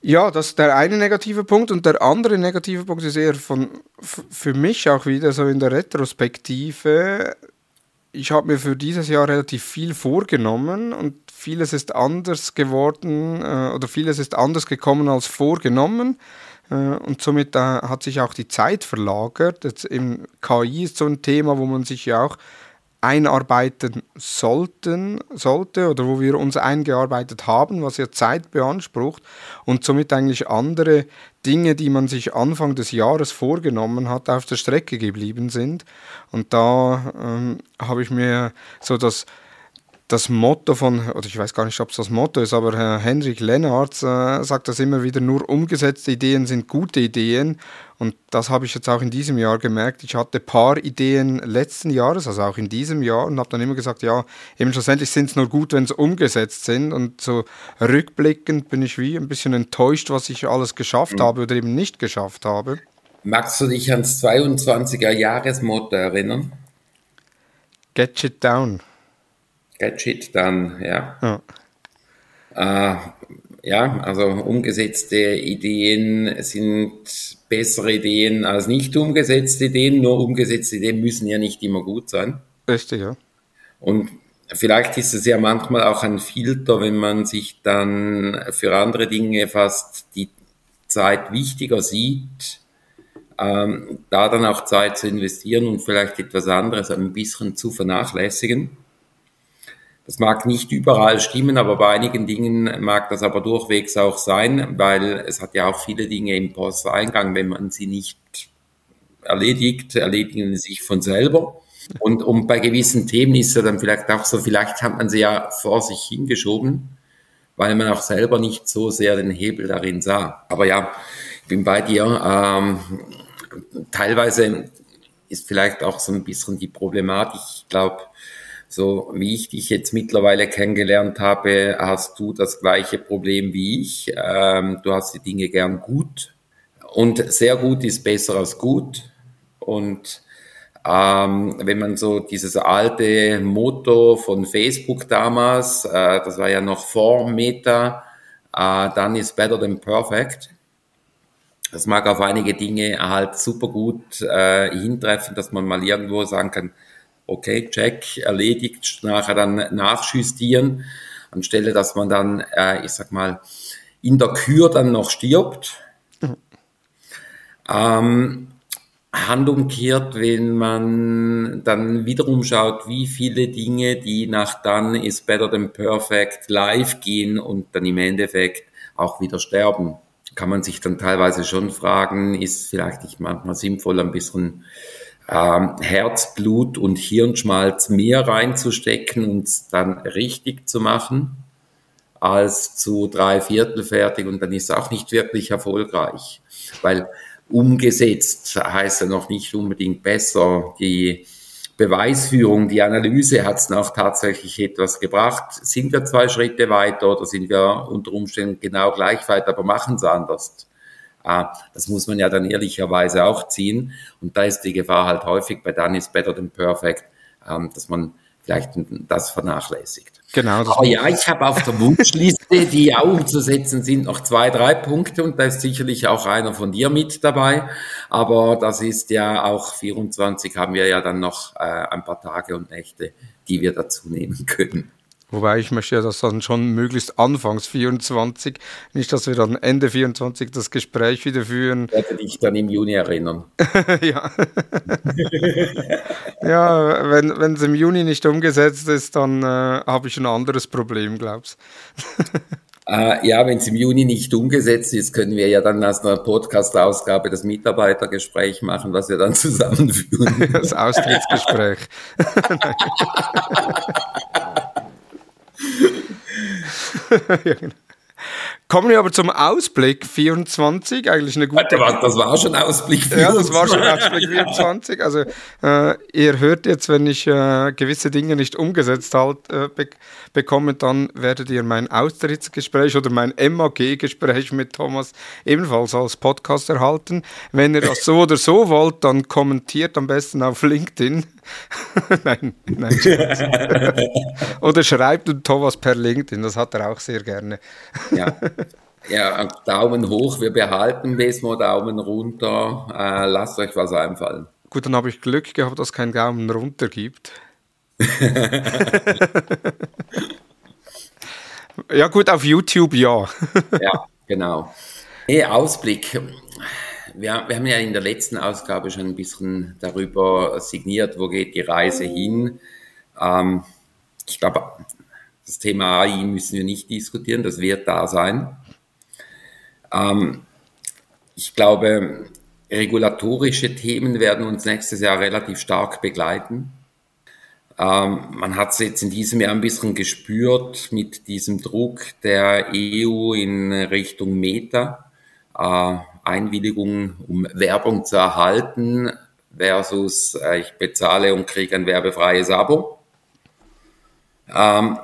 Ja, das ist der eine negative Punkt und der andere negative Punkt ist eher von für mich auch wieder so in der Retrospektive ich habe mir für dieses Jahr relativ viel vorgenommen und vieles ist anders geworden äh, oder vieles ist anders gekommen als vorgenommen. Äh, und somit äh, hat sich auch die Zeit verlagert. Jetzt im KI ist so ein Thema, wo man sich ja auch einarbeiten sollten, sollte oder wo wir uns eingearbeitet haben, was ja Zeit beansprucht und somit eigentlich andere Dinge, die man sich Anfang des Jahres vorgenommen hat, auf der Strecke geblieben sind. Und da ähm, habe ich mir so das das Motto von, oder ich weiß gar nicht, ob es das Motto ist, aber Herr Henrik Lennartz äh, sagt das immer wieder, nur umgesetzte Ideen sind gute Ideen. Und das habe ich jetzt auch in diesem Jahr gemerkt. Ich hatte ein paar Ideen letzten Jahres, also auch in diesem Jahr, und habe dann immer gesagt, ja, eben schlussendlich sind es nur gut, wenn sie umgesetzt sind. Und so rückblickend bin ich wie ein bisschen enttäuscht, was ich alles geschafft mhm. habe oder eben nicht geschafft habe. Magst du dich ans 22er Jahresmotto erinnern? Get shit down. Gadget dann, ja. Ja. Äh, ja, also umgesetzte Ideen sind bessere Ideen als nicht umgesetzte Ideen. Nur umgesetzte Ideen müssen ja nicht immer gut sein. Richtig, ja. Und vielleicht ist es ja manchmal auch ein Filter, wenn man sich dann für andere Dinge fast die Zeit wichtiger sieht, ähm, da dann auch Zeit zu investieren und vielleicht etwas anderes ein bisschen zu vernachlässigen. Das mag nicht überall stimmen, aber bei einigen Dingen mag das aber durchwegs auch sein, weil es hat ja auch viele Dinge im Posteingang, wenn man sie nicht erledigt, erledigen sie sich von selber. Und, und bei gewissen Themen ist es dann vielleicht auch so, vielleicht hat man sie ja vor sich hingeschoben, weil man auch selber nicht so sehr den Hebel darin sah. Aber ja, ich bin bei dir. Ähm, teilweise ist vielleicht auch so ein bisschen die Problematik, ich glaube, so wie ich dich jetzt mittlerweile kennengelernt habe, hast du das gleiche Problem wie ich. Ähm, du hast die Dinge gern gut. Und sehr gut ist besser als gut. Und ähm, wenn man so dieses alte Motto von Facebook damals, äh, das war ja noch vor Meta, äh, dann ist better than perfect. Das mag auf einige Dinge halt super gut äh, hintreffen, dass man mal irgendwo sagen kann, okay, check, erledigt, nachher dann nachjustieren, anstelle dass man dann, äh, ich sag mal, in der Kür dann noch stirbt. Mhm. Ähm, Hand umkehrt, wenn man dann wiederum schaut, wie viele Dinge, die nach dann is better than perfect live gehen und dann im Endeffekt auch wieder sterben, kann man sich dann teilweise schon fragen, ist vielleicht nicht manchmal sinnvoll, ein bisschen ähm, Herzblut und Hirnschmalz mehr reinzustecken und es dann richtig zu machen, als zu drei Viertel fertig und dann ist es auch nicht wirklich erfolgreich. Weil umgesetzt heißt ja noch nicht unbedingt besser. Die Beweisführung, die Analyse hat es noch tatsächlich etwas gebracht. Sind wir zwei Schritte weiter oder sind wir unter Umständen genau gleich weit, aber machen es anders? Ah, das muss man ja dann ehrlicherweise auch ziehen. Und da ist die Gefahr halt häufig bei Done is better than perfect, ähm, dass man vielleicht das vernachlässigt. Genau. Das Aber ja, ich habe auf der Wunschliste, die auch umzusetzen sind, noch zwei, drei Punkte und da ist sicherlich auch einer von dir mit dabei. Aber das ist ja auch 24 haben wir ja dann noch äh, ein paar Tage und Nächte, die wir dazu nehmen können. Wobei ich möchte ja das dann schon möglichst anfangs 24, nicht, dass wir dann Ende 24 das Gespräch wieder führen. Ich werde dich dann im Juni erinnern. ja. ja, wenn es im Juni nicht umgesetzt ist, dann äh, habe ich ein anderes Problem, glaubst äh, Ja, wenn es im Juni nicht umgesetzt ist, können wir ja dann aus einer Podcast-Ausgabe das Mitarbeitergespräch machen, was wir dann zusammenführen. das Austrittsgespräch. ja, genau. Kommen wir aber zum Ausblick 24, eigentlich eine gute. Das war, das war schon Ausblick 24. Ja, das war schon Ausblick 24. Also äh, ihr hört jetzt, wenn ich äh, gewisse Dinge nicht umgesetzt halt, äh, be bekomme, dann werdet ihr mein Austrittsgespräch oder mein MAG-Gespräch mit Thomas ebenfalls als Podcast erhalten. Wenn ihr das so oder so wollt, dann kommentiert am besten auf LinkedIn. nein, nein. oder schreibt Thomas per LinkedIn, das hat er auch sehr gerne. ja. Ja, Daumen hoch, wir behalten Besmo, Daumen runter, äh, lasst euch was einfallen. Gut, dann habe ich Glück gehabt, dass es keinen Daumen runter gibt. Ja, gut, auf YouTube ja. ja, genau. Hey, Ausblick. Wir, wir haben ja in der letzten Ausgabe schon ein bisschen darüber signiert, wo geht die Reise hin. Ähm, ich glaube, das Thema AI müssen wir nicht diskutieren, das wird da sein. Ähm, ich glaube, regulatorische Themen werden uns nächstes Jahr relativ stark begleiten. Ähm, man hat es jetzt in diesem Jahr ein bisschen gespürt mit diesem Druck der EU in Richtung Meta, äh, Einwilligung, um Werbung zu erhalten versus äh, ich bezahle und kriege ein werbefreies Abo. Ähm,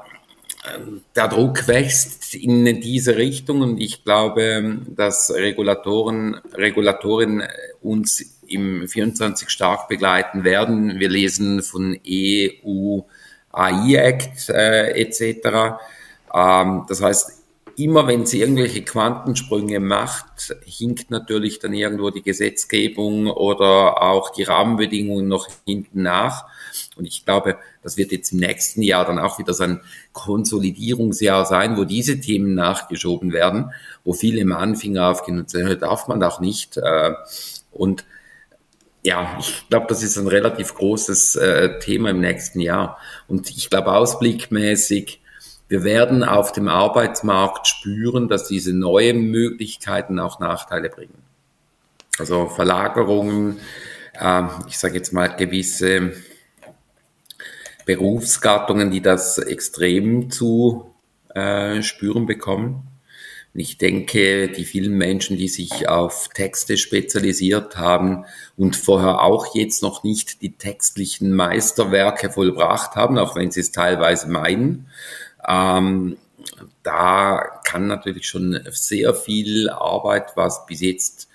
der Druck wächst in diese Richtung und ich glaube, dass Regulatoren, Regulatorinnen uns im 24 stark begleiten werden. Wir lesen von EU AI Act äh, etc. Ähm, das heißt, immer wenn sie irgendwelche Quantensprünge macht, hinkt natürlich dann irgendwo die Gesetzgebung oder auch die Rahmenbedingungen noch hinten nach. Und ich glaube, das wird jetzt im nächsten Jahr dann auch wieder so ein Konsolidierungsjahr sein, wo diese Themen nachgeschoben werden, wo viele im Anfänger aufgehen und sagen, darf man doch nicht. Äh, und ja, ich glaube, das ist ein relativ großes äh, Thema im nächsten Jahr. Und ich glaube, ausblickmäßig, wir werden auf dem Arbeitsmarkt spüren, dass diese neuen Möglichkeiten auch Nachteile bringen. Also Verlagerungen, äh, ich sage jetzt mal gewisse Berufsgattungen, die das extrem zu äh, spüren bekommen. Und ich denke, die vielen Menschen, die sich auf Texte spezialisiert haben und vorher auch jetzt noch nicht die textlichen Meisterwerke vollbracht haben, auch wenn sie es teilweise meinen, ähm, da kann natürlich schon sehr viel Arbeit, was bis jetzt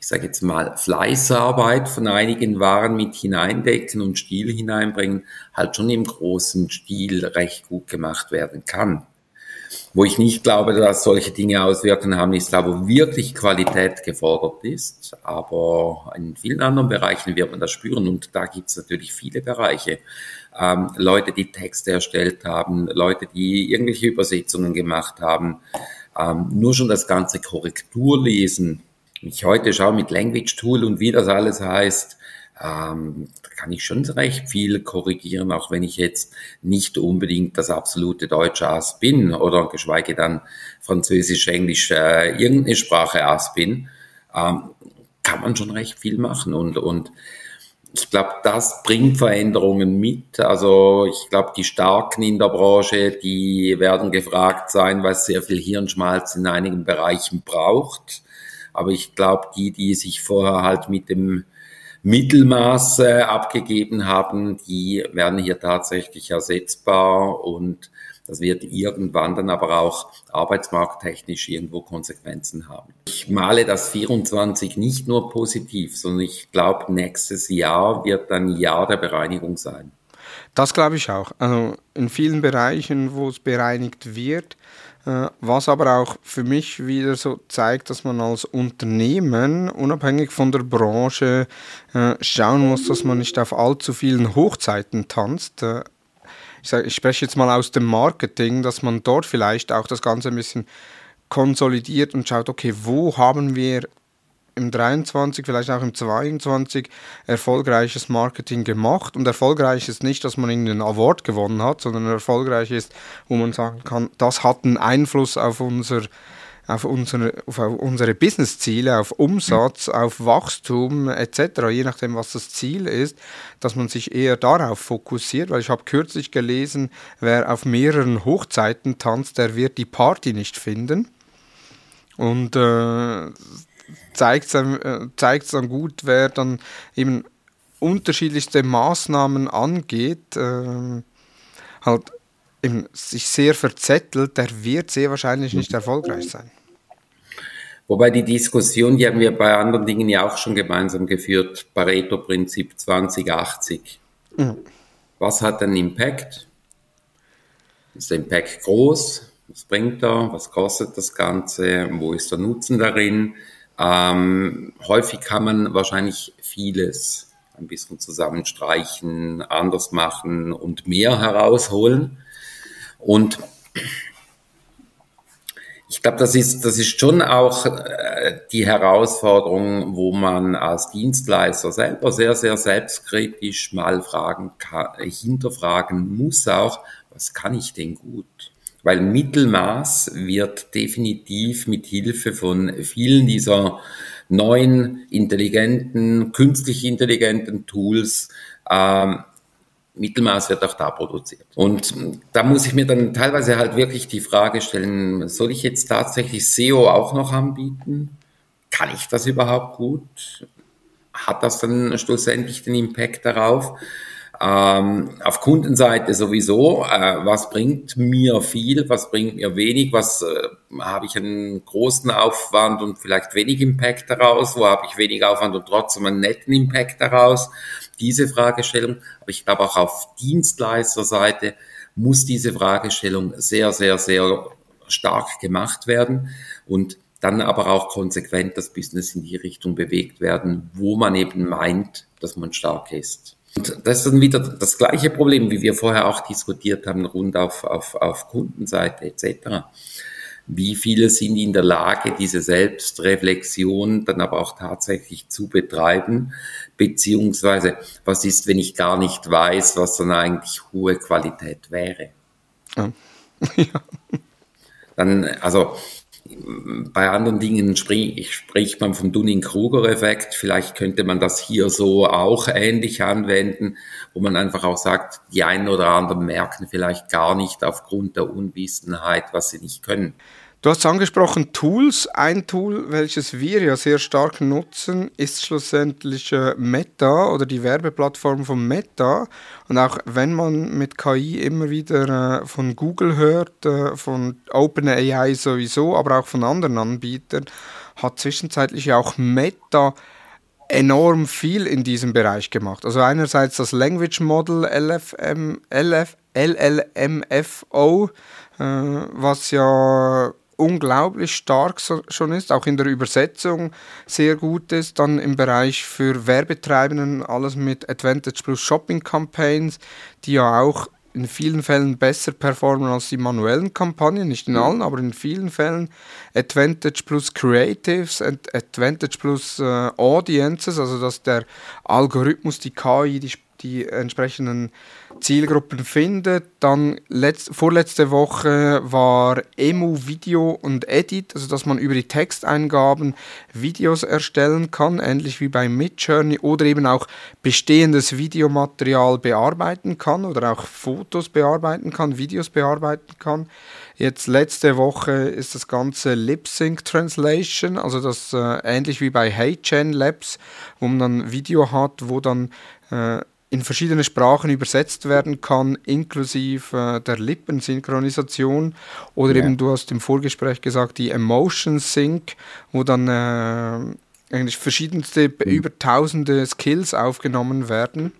ich sage jetzt mal, Fleißarbeit von einigen Waren mit hineindecken und Stil hineinbringen, halt schon im großen Stil recht gut gemacht werden kann. Wo ich nicht glaube, dass solche Dinge Auswirkungen haben, ist da, wo wirklich Qualität gefordert ist. Aber in vielen anderen Bereichen wird man das spüren und da gibt es natürlich viele Bereiche. Ähm, Leute, die Texte erstellt haben, Leute, die irgendwelche Übersetzungen gemacht haben. Ähm, nur schon das ganze Korrekturlesen ich heute schaue mit Language Tool und wie das alles heißt, ähm, da kann ich schon recht viel korrigieren, auch wenn ich jetzt nicht unbedingt das absolute deutsche Ass bin oder geschweige dann Französisch, Englisch, äh, irgendeine Sprache Ass bin, ähm, kann man schon recht viel machen und, und ich glaube, das bringt Veränderungen mit. Also ich glaube, die Starken in der Branche, die werden gefragt sein, weil es sehr viel Hirnschmalz in einigen Bereichen braucht. Aber ich glaube, die, die sich vorher halt mit dem Mittelmaß äh, abgegeben haben, die werden hier tatsächlich ersetzbar und Das wird irgendwann dann aber auch arbeitsmarkttechnisch irgendwo Konsequenzen haben. Ich male das 24 nicht nur positiv, sondern ich glaube, nächstes Jahr wird dann Jahr der Bereinigung sein. Das glaube ich auch. Also in vielen Bereichen, wo es bereinigt wird, was aber auch für mich wieder so zeigt, dass man als Unternehmen, unabhängig von der Branche, äh, schauen muss, dass man nicht auf allzu vielen Hochzeiten tanzt. Äh, ich, sage, ich spreche jetzt mal aus dem Marketing, dass man dort vielleicht auch das Ganze ein bisschen konsolidiert und schaut, okay, wo haben wir im 23, vielleicht auch im 22 erfolgreiches Marketing gemacht. Und erfolgreich ist nicht, dass man irgendeinen Award gewonnen hat, sondern erfolgreich ist, wo man sagen kann, das hat einen Einfluss auf unser auf unsere, auf unsere Businessziele, auf Umsatz, auf Wachstum etc., je nachdem, was das Ziel ist, dass man sich eher darauf fokussiert, weil ich habe kürzlich gelesen, wer auf mehreren Hochzeiten tanzt, der wird die Party nicht finden. Und äh, zeigt es äh, dann gut, wer dann eben unterschiedlichste Maßnahmen angeht, äh, halt eben sich sehr verzettelt, der wird sehr wahrscheinlich nicht erfolgreich sein. Wobei die Diskussion, die haben wir bei anderen Dingen ja auch schon gemeinsam geführt, Pareto-Prinzip 2080. Mhm. Was hat einen Impact? Ist der Impact groß? Was bringt er? Was kostet das Ganze? Wo ist der Nutzen darin? Ähm, häufig kann man wahrscheinlich vieles ein bisschen zusammenstreichen, anders machen und mehr herausholen. Und ich glaube, das ist, das ist schon auch äh, die Herausforderung, wo man als Dienstleister selber sehr, sehr selbstkritisch mal fragen kann, hinterfragen muss auch, was kann ich denn gut? Weil Mittelmaß wird definitiv mit Hilfe von vielen dieser neuen, intelligenten, künstlich intelligenten Tools ähm, Mittelmaß wird auch da produziert. Und da muss ich mir dann teilweise halt wirklich die Frage stellen, soll ich jetzt tatsächlich SEO auch noch anbieten? Kann ich das überhaupt gut? Hat das dann schlussendlich den Impact darauf? Ähm, auf Kundenseite sowieso, äh, was bringt mir viel, was bringt mir wenig, was äh, habe ich einen großen Aufwand und vielleicht wenig Impact daraus, wo habe ich wenig Aufwand und trotzdem einen netten Impact daraus, diese Fragestellung. Aber ich glaube auch auf Dienstleisterseite muss diese Fragestellung sehr, sehr, sehr stark gemacht werden und dann aber auch konsequent das Business in die Richtung bewegt werden, wo man eben meint, dass man stark ist. Und das ist dann wieder das gleiche Problem, wie wir vorher auch diskutiert haben, rund auf, auf, auf Kundenseite etc. Wie viele sind in der Lage, diese Selbstreflexion dann aber auch tatsächlich zu betreiben? Beziehungsweise, was ist, wenn ich gar nicht weiß, was dann eigentlich hohe Qualität wäre? Ja. Dann, also, bei anderen Dingen sprich, spricht man vom Dunning-Kruger-Effekt. Vielleicht könnte man das hier so auch ähnlich anwenden, wo man einfach auch sagt, die einen oder anderen merken vielleicht gar nicht aufgrund der Unwissenheit, was sie nicht können. Du hast angesprochen Tools. Ein Tool, welches wir ja sehr stark nutzen, ist schlussendlich äh, Meta oder die Werbeplattform von Meta. Und auch wenn man mit KI immer wieder äh, von Google hört, äh, von OpenAI sowieso, aber auch von anderen Anbietern, hat zwischenzeitlich auch Meta enorm viel in diesem Bereich gemacht. Also einerseits das Language Model LFM, LF, LLMFO, was ja unglaublich stark so, schon ist, auch in der Übersetzung sehr gut ist. Dann im Bereich für Werbetreibenden alles mit Advantage Plus Shopping Campaigns, die ja auch in vielen Fällen besser performen als die manuellen Kampagnen, nicht in allen, aber in vielen Fällen. Advantage plus Creatives, Advantage plus äh, Audiences, also dass der Algorithmus, die KI, die die entsprechenden Zielgruppen findet. Dann letzt, vorletzte Woche war Emu Video und Edit, also dass man über die Texteingaben Videos erstellen kann, ähnlich wie bei Midjourney oder eben auch bestehendes Videomaterial bearbeiten kann oder auch Fotos bearbeiten kann, Videos bearbeiten kann. Jetzt letzte Woche ist das ganze Lip Sync Translation, also das äh, ähnlich wie bei HeyChan Labs, wo man dann Video hat, wo dann äh, in verschiedene Sprachen übersetzt werden kann, inklusive äh, der Lippensynchronisation. Oder ja. eben, du hast im Vorgespräch gesagt, die Emotion Sync, wo dann äh, eigentlich verschiedenste, mhm. über tausende Skills aufgenommen werden.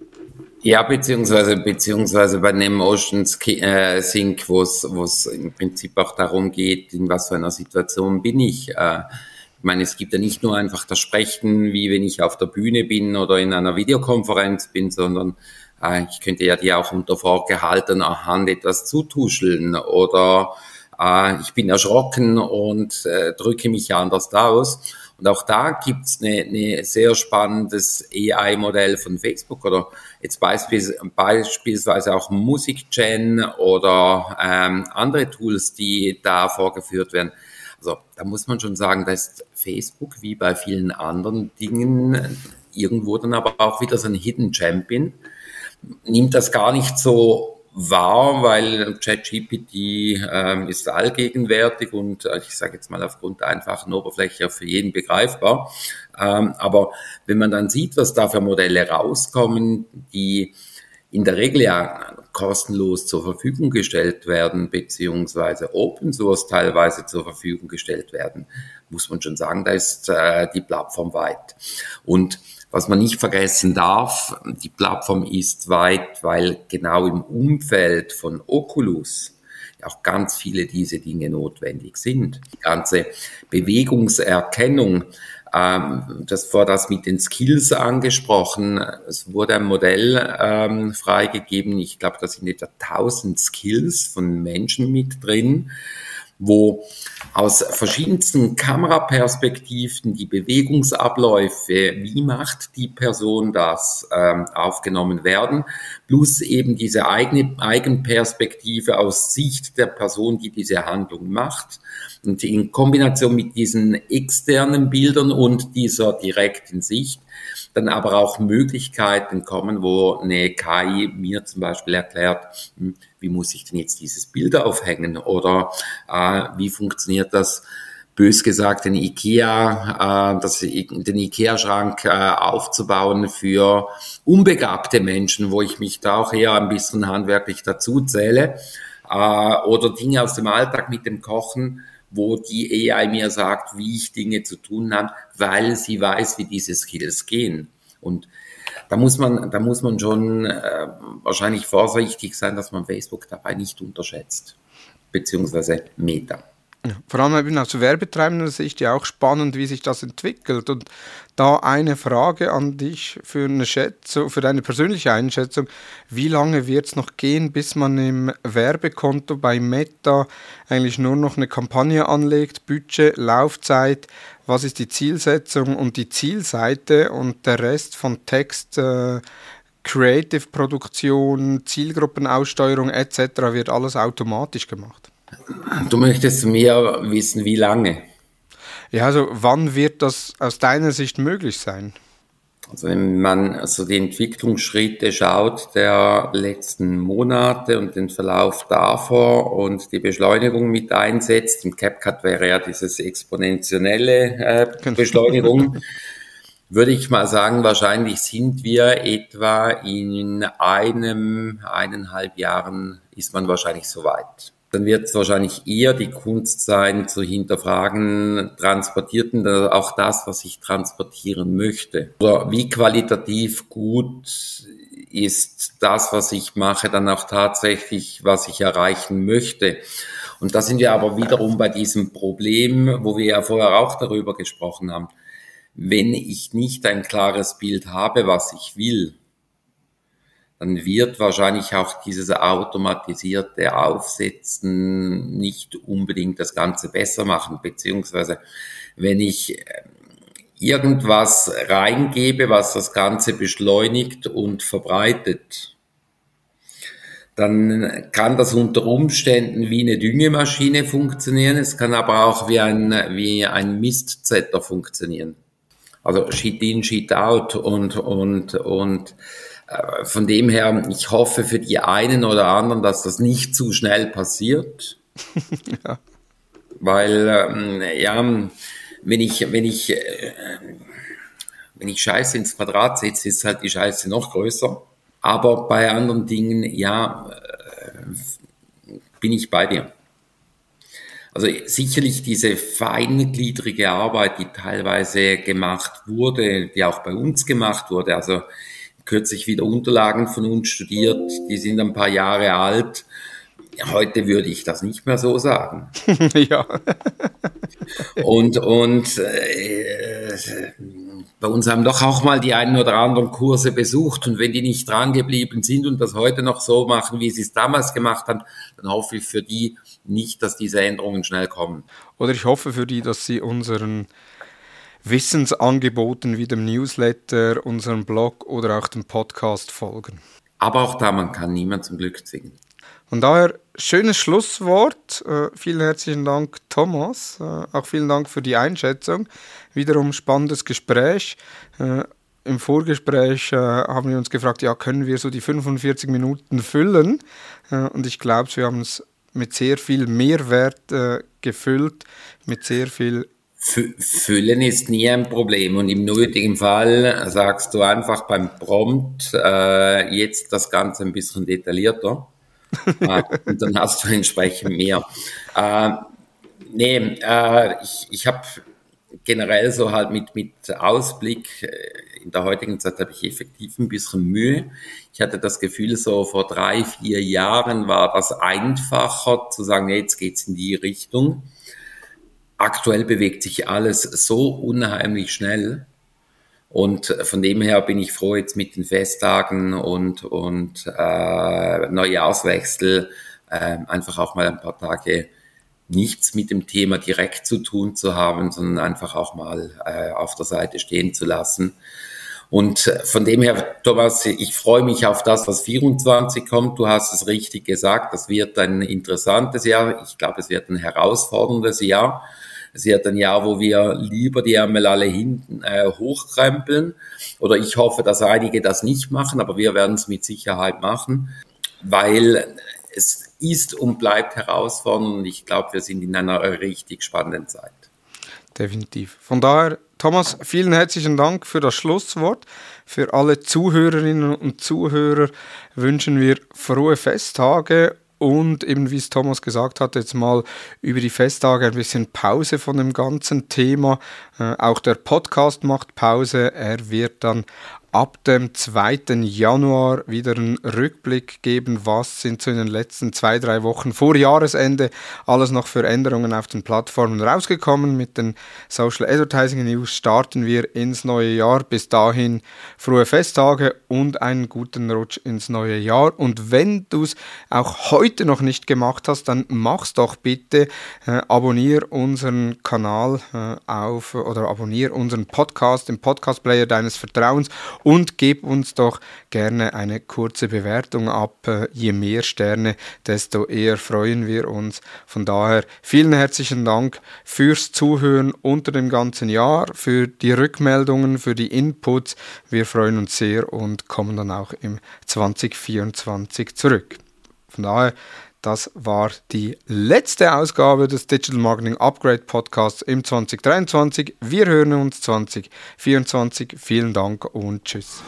Ja, beziehungsweise, beziehungsweise bei einem Emotion äh, Sync, wo es im Prinzip auch darum geht, in was für einer Situation bin ich. Äh, ich meine, es gibt ja nicht nur einfach das Sprechen, wie wenn ich auf der Bühne bin oder in einer Videokonferenz bin, sondern äh, ich könnte ja dir auch unter vorgehaltener Hand etwas zutuscheln oder äh, ich bin erschrocken und äh, drücke mich anders aus. Und auch da gibt's eine, eine sehr spannendes AI-Modell von Facebook oder jetzt beispielsweise, beispielsweise auch Musikgen oder ähm, andere Tools, die da vorgeführt werden. Also da muss man schon sagen, da ist Facebook wie bei vielen anderen Dingen irgendwo dann aber auch wieder so ein Hidden Champion. Nimmt das gar nicht so wahr, weil ChatGPT ähm, ist allgegenwärtig und äh, ich sage jetzt mal aufgrund der einfachen Oberfläche für jeden begreifbar. Ähm, aber wenn man dann sieht, was da für Modelle rauskommen, die in der Regel ja kostenlos zur Verfügung gestellt werden, beziehungsweise Open Source teilweise zur Verfügung gestellt werden, muss man schon sagen, da ist äh, die Plattform weit. Und was man nicht vergessen darf, die Plattform ist weit, weil genau im Umfeld von Oculus auch ganz viele diese Dinge notwendig sind. Die ganze Bewegungserkennung, ähm, das war das mit den Skills angesprochen. Es wurde ein Modell ähm, freigegeben. Ich glaube, da sind etwa 1000 Skills von Menschen mit drin wo aus verschiedensten Kameraperspektiven die Bewegungsabläufe, wie macht die Person das, ähm, aufgenommen werden, plus eben diese eigene Eigenperspektive aus Sicht der Person, die diese Handlung macht. Und in Kombination mit diesen externen Bildern und dieser direkten Sicht dann aber auch Möglichkeiten kommen, wo eine KI mir zum Beispiel erklärt, hm, wie muss ich denn jetzt dieses Bild aufhängen? Oder äh, wie funktioniert das? Bös gesagt, den IKEA, äh, den IKEA-Schrank äh, aufzubauen für unbegabte Menschen, wo ich mich da auch eher ein bisschen handwerklich dazu zähle, äh, oder Dinge aus dem Alltag mit dem Kochen, wo die AI mir sagt, wie ich Dinge zu tun habe, weil sie weiß, wie diese Skills gehen. Und da muss man, da muss man schon äh, wahrscheinlich vorsichtig sein, dass man Facebook dabei nicht unterschätzt, beziehungsweise Meta. Ja, vor allem eben aus werbetreibender Sicht ja auch spannend, wie sich das entwickelt. Und da eine Frage an dich für eine Schätzung, für deine persönliche Einschätzung. Wie lange wird es noch gehen, bis man im Werbekonto bei Meta eigentlich nur noch eine Kampagne anlegt, Budget, Laufzeit, was ist die Zielsetzung und die Zielseite und der Rest von Text, äh, Creative-Produktion, Zielgruppenaussteuerung etc. wird alles automatisch gemacht? Du möchtest mehr wissen, wie lange? Ja, also wann wird das aus deiner Sicht möglich sein? Also wenn man also die Entwicklungsschritte schaut der letzten Monate und den Verlauf davor und die Beschleunigung mit einsetzt, im CapCut wäre ja dieses exponentielle äh, genau. Beschleunigung, würde ich mal sagen, wahrscheinlich sind wir etwa in einem, eineinhalb Jahren ist man wahrscheinlich soweit dann wird es wahrscheinlich eher die Kunst sein, zu hinterfragen, transportierten auch das, was ich transportieren möchte. Oder wie qualitativ gut ist das, was ich mache, dann auch tatsächlich, was ich erreichen möchte. Und da sind wir aber wiederum bei diesem Problem, wo wir ja vorher auch darüber gesprochen haben. Wenn ich nicht ein klares Bild habe, was ich will, dann wird wahrscheinlich auch dieses automatisierte Aufsetzen nicht unbedingt das Ganze besser machen, beziehungsweise wenn ich äh, irgendwas reingebe, was das Ganze beschleunigt und verbreitet, dann kann das unter Umständen wie eine Düngemaschine funktionieren. Es kann aber auch wie ein, wie ein Mistzetter funktionieren. Also Shit in, Shit out und, und, und von dem her, ich hoffe für die einen oder anderen, dass das nicht zu schnell passiert. ja. Weil, ähm, ja, wenn ich, wenn ich, äh, wenn ich Scheiße ins Quadrat setze, ist halt die Scheiße noch größer. Aber bei anderen Dingen, ja, äh, bin ich bei dir. Also sicherlich diese feingliedrige Arbeit, die teilweise gemacht wurde, die auch bei uns gemacht wurde. Also kürzlich wieder Unterlagen von uns studiert, die sind ein paar Jahre alt. Heute würde ich das nicht mehr so sagen. ja. und und äh, bei uns haben doch auch mal die einen oder anderen Kurse besucht und wenn die nicht dran geblieben sind und das heute noch so machen, wie sie es damals gemacht haben, dann hoffe ich für die nicht, dass diese Änderungen schnell kommen. Oder ich hoffe für die, dass sie unseren Wissensangeboten wie dem Newsletter, unserem Blog oder auch dem Podcast folgen. Aber auch da, man kann niemand zum Glück zwingen. Von daher, schönes Schlusswort. Äh, vielen herzlichen Dank, Thomas. Äh, auch vielen Dank für die Einschätzung. Wiederum spannendes Gespräch. Äh, Im Vorgespräch äh, haben wir uns gefragt, ja, können wir so die 45 Minuten füllen? Äh, und ich glaube, wir haben es mit sehr viel Mehrwert äh, gefüllt, mit sehr viel Füllen ist nie ein Problem und im nötigen Fall sagst du einfach beim Prompt äh, jetzt das Ganze ein bisschen detaillierter äh, und dann hast du entsprechend mehr. Äh, nee, äh, ich, ich habe generell so halt mit, mit Ausblick, äh, in der heutigen Zeit habe ich effektiv ein bisschen Mühe. Ich hatte das Gefühl, so vor drei, vier Jahren war das einfacher zu sagen, jetzt geht's in die Richtung. Aktuell bewegt sich alles so unheimlich schnell. Und von dem her bin ich froh jetzt mit den Festtagen und, und äh, Neujahrswechsel äh, einfach auch mal ein paar Tage nichts mit dem Thema direkt zu tun zu haben, sondern einfach auch mal äh, auf der Seite stehen zu lassen. Und von dem her, Thomas, ich freue mich auf das, was 24 kommt. Du hast es richtig gesagt. Das wird ein interessantes Jahr. Ich glaube, es wird ein herausforderndes Jahr. Es wird ein Jahr, wo wir lieber die Ärmel alle hinten äh, hochkrempeln. Oder ich hoffe, dass einige das nicht machen, aber wir werden es mit Sicherheit machen, weil es ist und bleibt herausfordernd ich glaube, wir sind in einer richtig spannenden Zeit. Definitiv. Von daher, Thomas, vielen herzlichen Dank für das Schlusswort. Für alle Zuhörerinnen und Zuhörer wünschen wir frohe Festtage und eben wie es Thomas gesagt hat, jetzt mal über die Festtage ein bisschen Pause von dem ganzen Thema. Äh, auch der Podcast macht Pause. Er wird dann ab dem 2. Januar wieder einen Rückblick geben, was sind so in den letzten zwei, drei Wochen vor Jahresende alles noch für Änderungen auf den Plattformen rausgekommen. Mit den Social Advertising News starten wir ins neue Jahr. Bis dahin frohe Festtage und einen guten Rutsch ins neue Jahr. Und wenn du es auch heute noch nicht gemacht hast, dann mach's doch bitte. Äh, abonnier unseren Kanal äh, auf oder abonnier unseren Podcast im Podcast Player deines Vertrauens und gib uns doch gerne eine kurze Bewertung ab. Je mehr Sterne, desto eher freuen wir uns. Von daher vielen herzlichen Dank fürs Zuhören unter dem ganzen Jahr, für die Rückmeldungen, für die Inputs. Wir freuen uns sehr und kommen dann auch im 2024 zurück. Von daher das war die letzte Ausgabe des Digital Marketing Upgrade Podcasts im 2023. Wir hören uns 2024. Vielen Dank und tschüss.